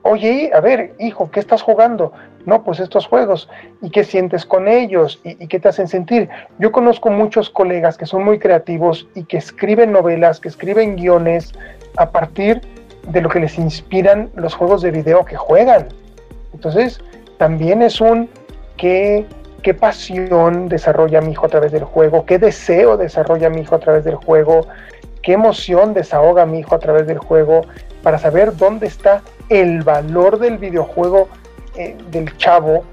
oye, a ver, hijo, ¿qué estás jugando? No, pues estos juegos. ¿Y qué sientes con ellos? ¿Y, qué te hacen sentir? Yo conozco muchos colegas que son muy creativos y que escriben novelas, que escriben guiones a partir de lo que les inspiran los juegos de video que juegan. Entonces, también es un qué, qué pasión desarrolla mi hijo a través del juego, qué deseo desarrolla mi hijo a través del juego, qué emoción desahoga mi hijo a través del juego, para saber dónde está el valor del videojuego eh, del chavo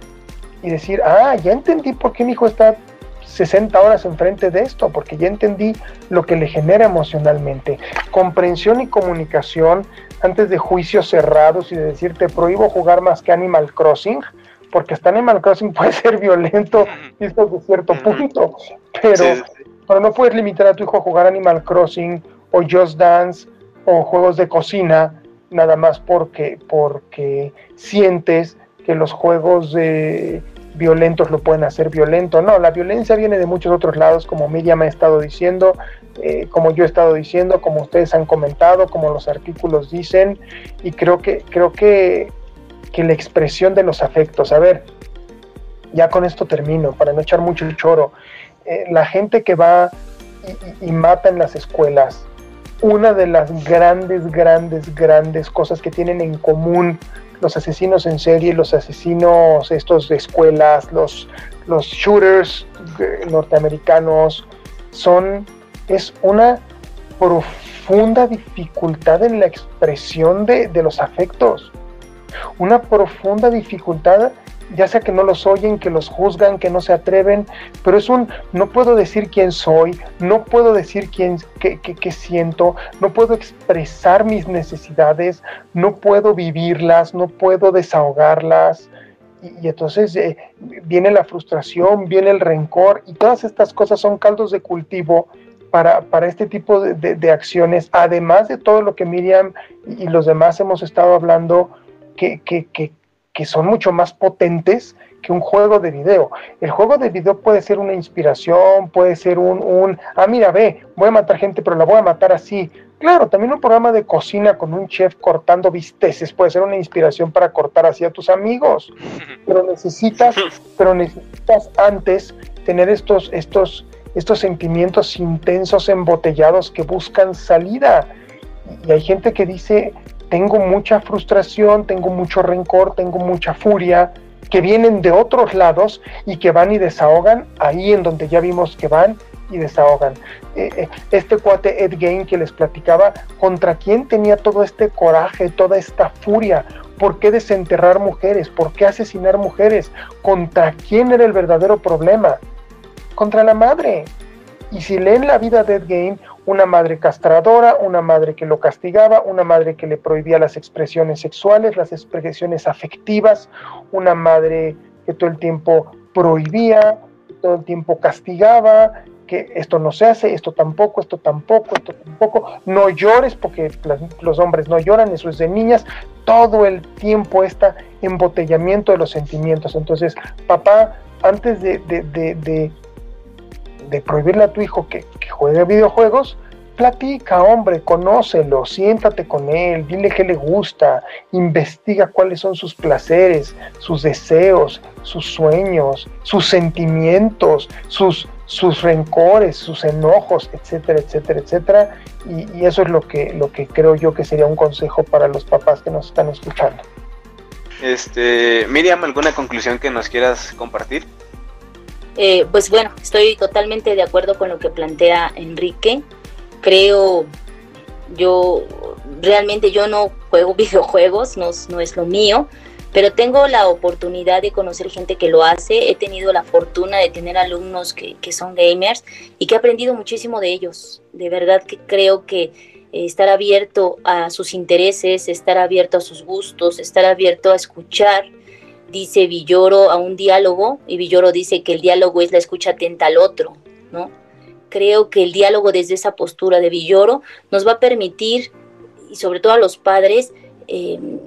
y decir, ah, ya entendí por qué mi hijo está 60 horas enfrente de esto, porque ya entendí lo que le genera emocionalmente. Comprensión y comunicación antes de juicios cerrados y de decir te prohíbo jugar más que Animal Crossing, porque hasta Animal Crossing [LAUGHS] puede ser violento de cierto punto, pero, pero no puedes limitar a tu hijo a jugar Animal Crossing o Just Dance o juegos de cocina nada más porque, porque sientes que los juegos violentos lo pueden hacer violento. No, la violencia viene de muchos otros lados, como Miriam ha estado diciendo, eh, como yo he estado diciendo, como ustedes han comentado, como los artículos dicen, y creo que, creo que, que la expresión de los afectos, a ver, ya con esto termino, para no echar mucho choro, eh, la gente que va y, y mata en las escuelas, una de las grandes, grandes, grandes cosas que tienen en común los asesinos en serie, los asesinos estos de escuelas, los, los shooters eh, norteamericanos, son, es una profunda dificultad en la expresión de, de los afectos, una profunda dificultad ya sea que no los oyen, que los juzgan, que no se atreven, pero es un, no puedo decir quién soy, no puedo decir quién, qué, qué, siento, no puedo expresar mis necesidades, no puedo vivirlas, no puedo desahogarlas. Y, entonces eh, viene la frustración, viene el rencor, y todas estas cosas son caldos de cultivo para, para, este tipo de, de, acciones, además de todo lo que Miriam y los demás hemos estado hablando, que, que, que son mucho más potentes que un juego de video. El juego de video puede ser una inspiración, puede ser un, un, ah, mira, ve, voy a matar gente, pero la voy a matar así. Claro, también un programa de cocina con un chef cortando bisteces puede ser una inspiración para cortar así a tus amigos. [LAUGHS] Pero necesitas, pero necesitas antes tener estos, estos, estos sentimientos intensos, embotellados que buscan salida. Y hay gente que dice, tengo mucha frustración, tengo mucho rencor, tengo mucha furia, que vienen de otros lados y que van y desahogan ahí en donde ya vimos que van y desahogan. Eh, eh, este cuate Ed Gain que les platicaba, ¿contra quién tenía todo este coraje, toda esta furia? ¿Por qué desenterrar mujeres? ¿Por qué asesinar mujeres? ¿Contra quién era el verdadero problema? Contra la madre. Y si leen la vida de Ed Gain, una madre castradora, una madre que lo castigaba, una madre que le prohibía las expresiones sexuales, las expresiones afectivas, una madre que todo el tiempo prohibía, todo el tiempo castigaba, que esto no se hace, esto tampoco, esto tampoco, esto tampoco, no llores porque los hombres no lloran, eso es de niñas, todo el tiempo está embotellamiento de los sentimientos. Entonces, papá, antes de, prohibirle a tu hijo que, juegue videojuegos, platica, hombre, conócelo, siéntate con él, dile qué le gusta, investiga cuáles son sus placeres, sus deseos, sus sueños, sus sentimientos, sus, sus rencores, sus enojos, etcétera, etcétera, etcétera. Y, y, eso es lo que, lo que creo yo que sería un consejo para los papás que nos están escuchando. Este, Miriam, ¿alguna conclusión que nos quieras compartir? Eh, pues bueno, estoy totalmente de acuerdo con lo que plantea Enrique. Creo, yo realmente yo no juego [LAUGHS] videojuegos, no, no es lo mío, pero tengo la oportunidad de conocer gente que lo hace. He tenido la fortuna de tener alumnos que, que son gamers y que he aprendido muchísimo de ellos. De verdad que creo que eh, estar abierto a sus intereses, estar abierto a sus gustos, estar abierto a escuchar dice Villoro a un diálogo y Villoro dice que el diálogo es la escucha atenta al otro, ¿no? Creo que el diálogo desde esa postura de Villoro nos va a permitir, y sobre todo a los padres, em,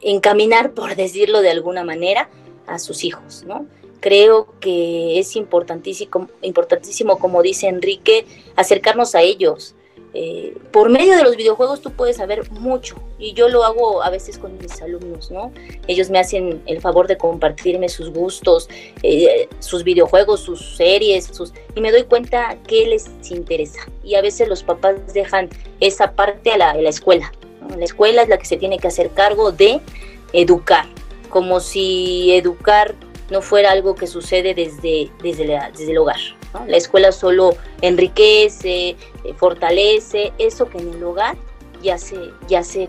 encaminar, por decirlo de alguna manera, a sus hijos, ¿no? Creo que es importantísimo, importantísimo, como dice Enrique, acercarnos a ellos, eh, por medio de los videojuegos tú puedes saber mucho y yo lo hago a veces con mis alumnos, ¿no? Ellos me hacen el favor de compartirme sus gustos, eh, sus videojuegos, sus series, sus, y me doy cuenta que les interesa. Y a veces los papás dejan esa parte a la, escuela. La escuela es la que se tiene que hacer cargo de educar, como si educar no fuera algo que sucede desde, desde, desde el hogar. La escuela solo enriquece, eh, fortalece eso que en el hogar ya se, ya se,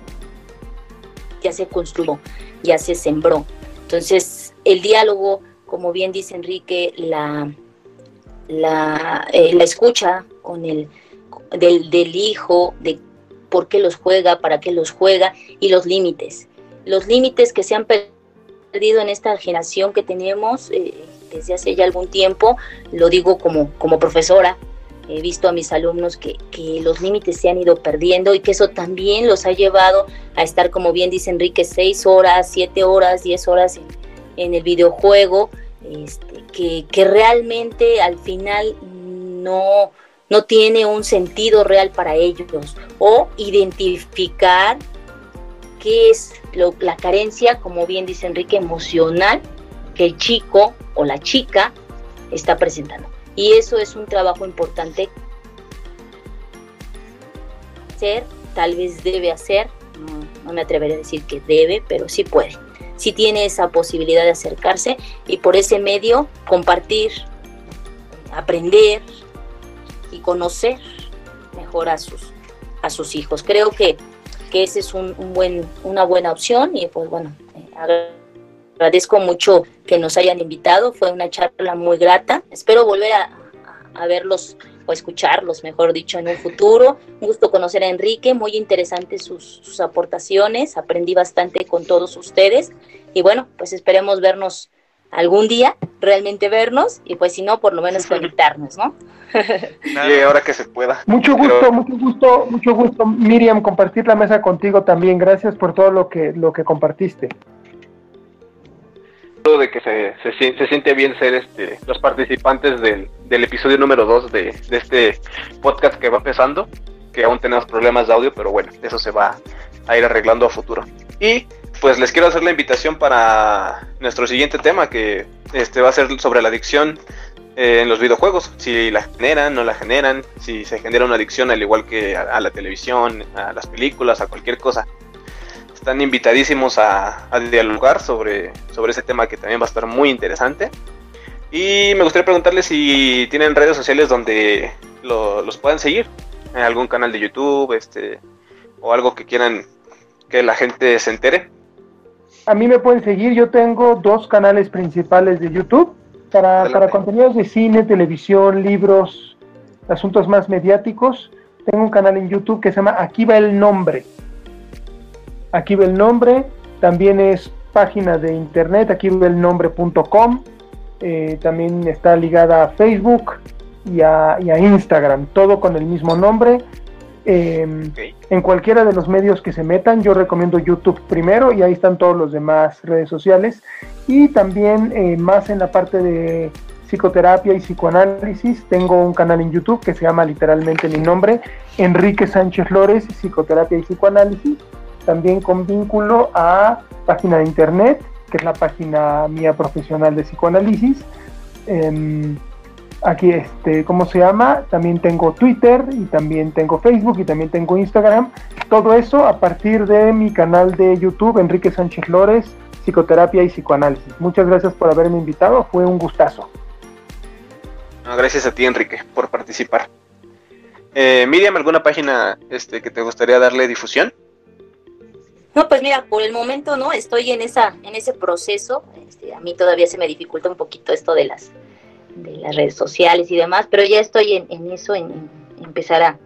ya se construyó, ya se sembró. Entonces, el diálogo, como bien dice Enrique, la, la, eh, la escucha con el, del, del hijo, de por qué los juega, para qué los juega, y los límites. Los límites que se han perdido en esta generación que tenemos, eh, desde hace ya algún tiempo, lo digo como, como profesora, he visto a mis alumnos que, los límites se han ido perdiendo y que eso también los ha llevado a estar, como bien dice Enrique, seis horas, siete horas, diez horas en, el videojuego, este, que, que, realmente al final no, no tiene un sentido real para ellos. O identificar qué es la carencia, como bien dice Enrique, emocional que el chico o la chica está presentando. Y eso es un trabajo importante. Ser, tal vez debe hacer, no, me atreveré a decir que debe, pero sí puede. Sí tiene esa posibilidad de acercarse y por ese medio compartir, aprender y conocer mejor a sus, a sus hijos. Creo que, que esa es un, buen, una buena opción y pues bueno, Agradezco mucho que nos hayan invitado, fue una charla muy grata. Espero volver a, verlos o escucharlos, mejor dicho, en un futuro. Un gusto conocer a Enrique, muy interesantes sus, aportaciones, aprendí bastante con todos ustedes y bueno, pues esperemos vernos algún día, realmente vernos y pues si no, por lo menos [LAUGHS] conectarnos, ¿no? Y ahora que se pueda. Mucho gusto, mucho gusto, mucho gusto, Miriam, compartir la mesa contigo también. Gracias por todo lo que, lo que compartiste de que se, se, siente bien ser este, los participantes del, episodio número 2 de, este podcast que va empezando, que aún tenemos problemas de audio, pero bueno, eso se va a ir arreglando a futuro. Y pues les quiero hacer la invitación para nuestro siguiente tema, que este va a ser sobre la adicción en los videojuegos, si la generan, no la generan, si se genera una adicción al igual que a la televisión, a las películas, a cualquier cosa están invitadísimos a, dialogar sobre, sobre ese tema que también va a estar muy interesante. Y me gustaría preguntarles si tienen redes sociales donde los puedan seguir, en algún canal de YouTube, este, o algo que quieran que la gente se entere. A mí me pueden seguir, yo tengo dos canales principales de YouTube para, para contenidos de cine, televisión, libros, asuntos más mediáticos. Tengo un canal en YouTube que se llama Aquí va el nombre. Aquí ve el nombre, también es página de internet, aquí ve el nombre.com, eh, también está ligada a Facebook y a, Instagram, todo con el mismo nombre. Em, en cualquiera de los medios que se metan, yo recomiendo YouTube primero y ahí están todos los demás redes sociales. Y también eh, más en la parte de psicoterapia y psicoanálisis, tengo un canal en YouTube que se llama literalmente mi nombre, Enrique Sánchez Flores, psicoterapia y psicoanálisis también con vínculo a página de internet, que es la página mía profesional de psicoanálisis. Em, aquí, este, ¿cómo se llama? También tengo Twitter y también tengo Facebook y también tengo Instagram. Todo eso a partir de mi canal de YouTube, Enrique Sánchez Flores, Psicoterapia y Psicoanálisis. Muchas gracias por haberme invitado, fue un gustazo. gracias a ti, Enrique, por participar. Eh, Miriam, ¿alguna página este, que te gustaría darle difusión? No, pues mira, por el momento no, estoy en esa, en ese proceso. Este, a mí todavía se me dificulta un poquito esto de las, de las redes sociales y demás, pero ya estoy en, eso, en, empezar a,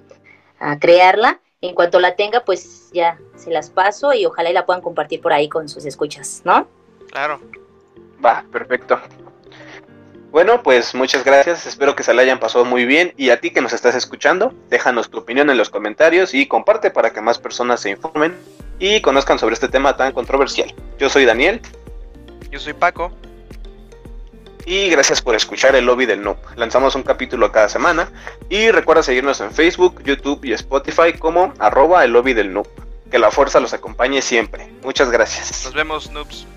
a, crearla. En cuanto la tenga, pues ya se las paso y ojalá y la puedan compartir por ahí con sus escuchas, ¿no? Claro. Va, perfecto. Bueno, pues muchas gracias, espero que se la hayan pasado muy bien y a ti que nos estás escuchando, déjanos tu opinión en los comentarios y comparte para que más personas se informen y conozcan sobre este tema tan controversial. Yo soy Daniel. Yo soy Paco. Y gracias por escuchar el lobby del noob. Lanzamos un capítulo cada semana. Y recuerda seguirnos en Facebook, YouTube y Spotify como arroba el lobby del noob. Que la fuerza los acompañe siempre. Muchas gracias. Nos vemos, noobs.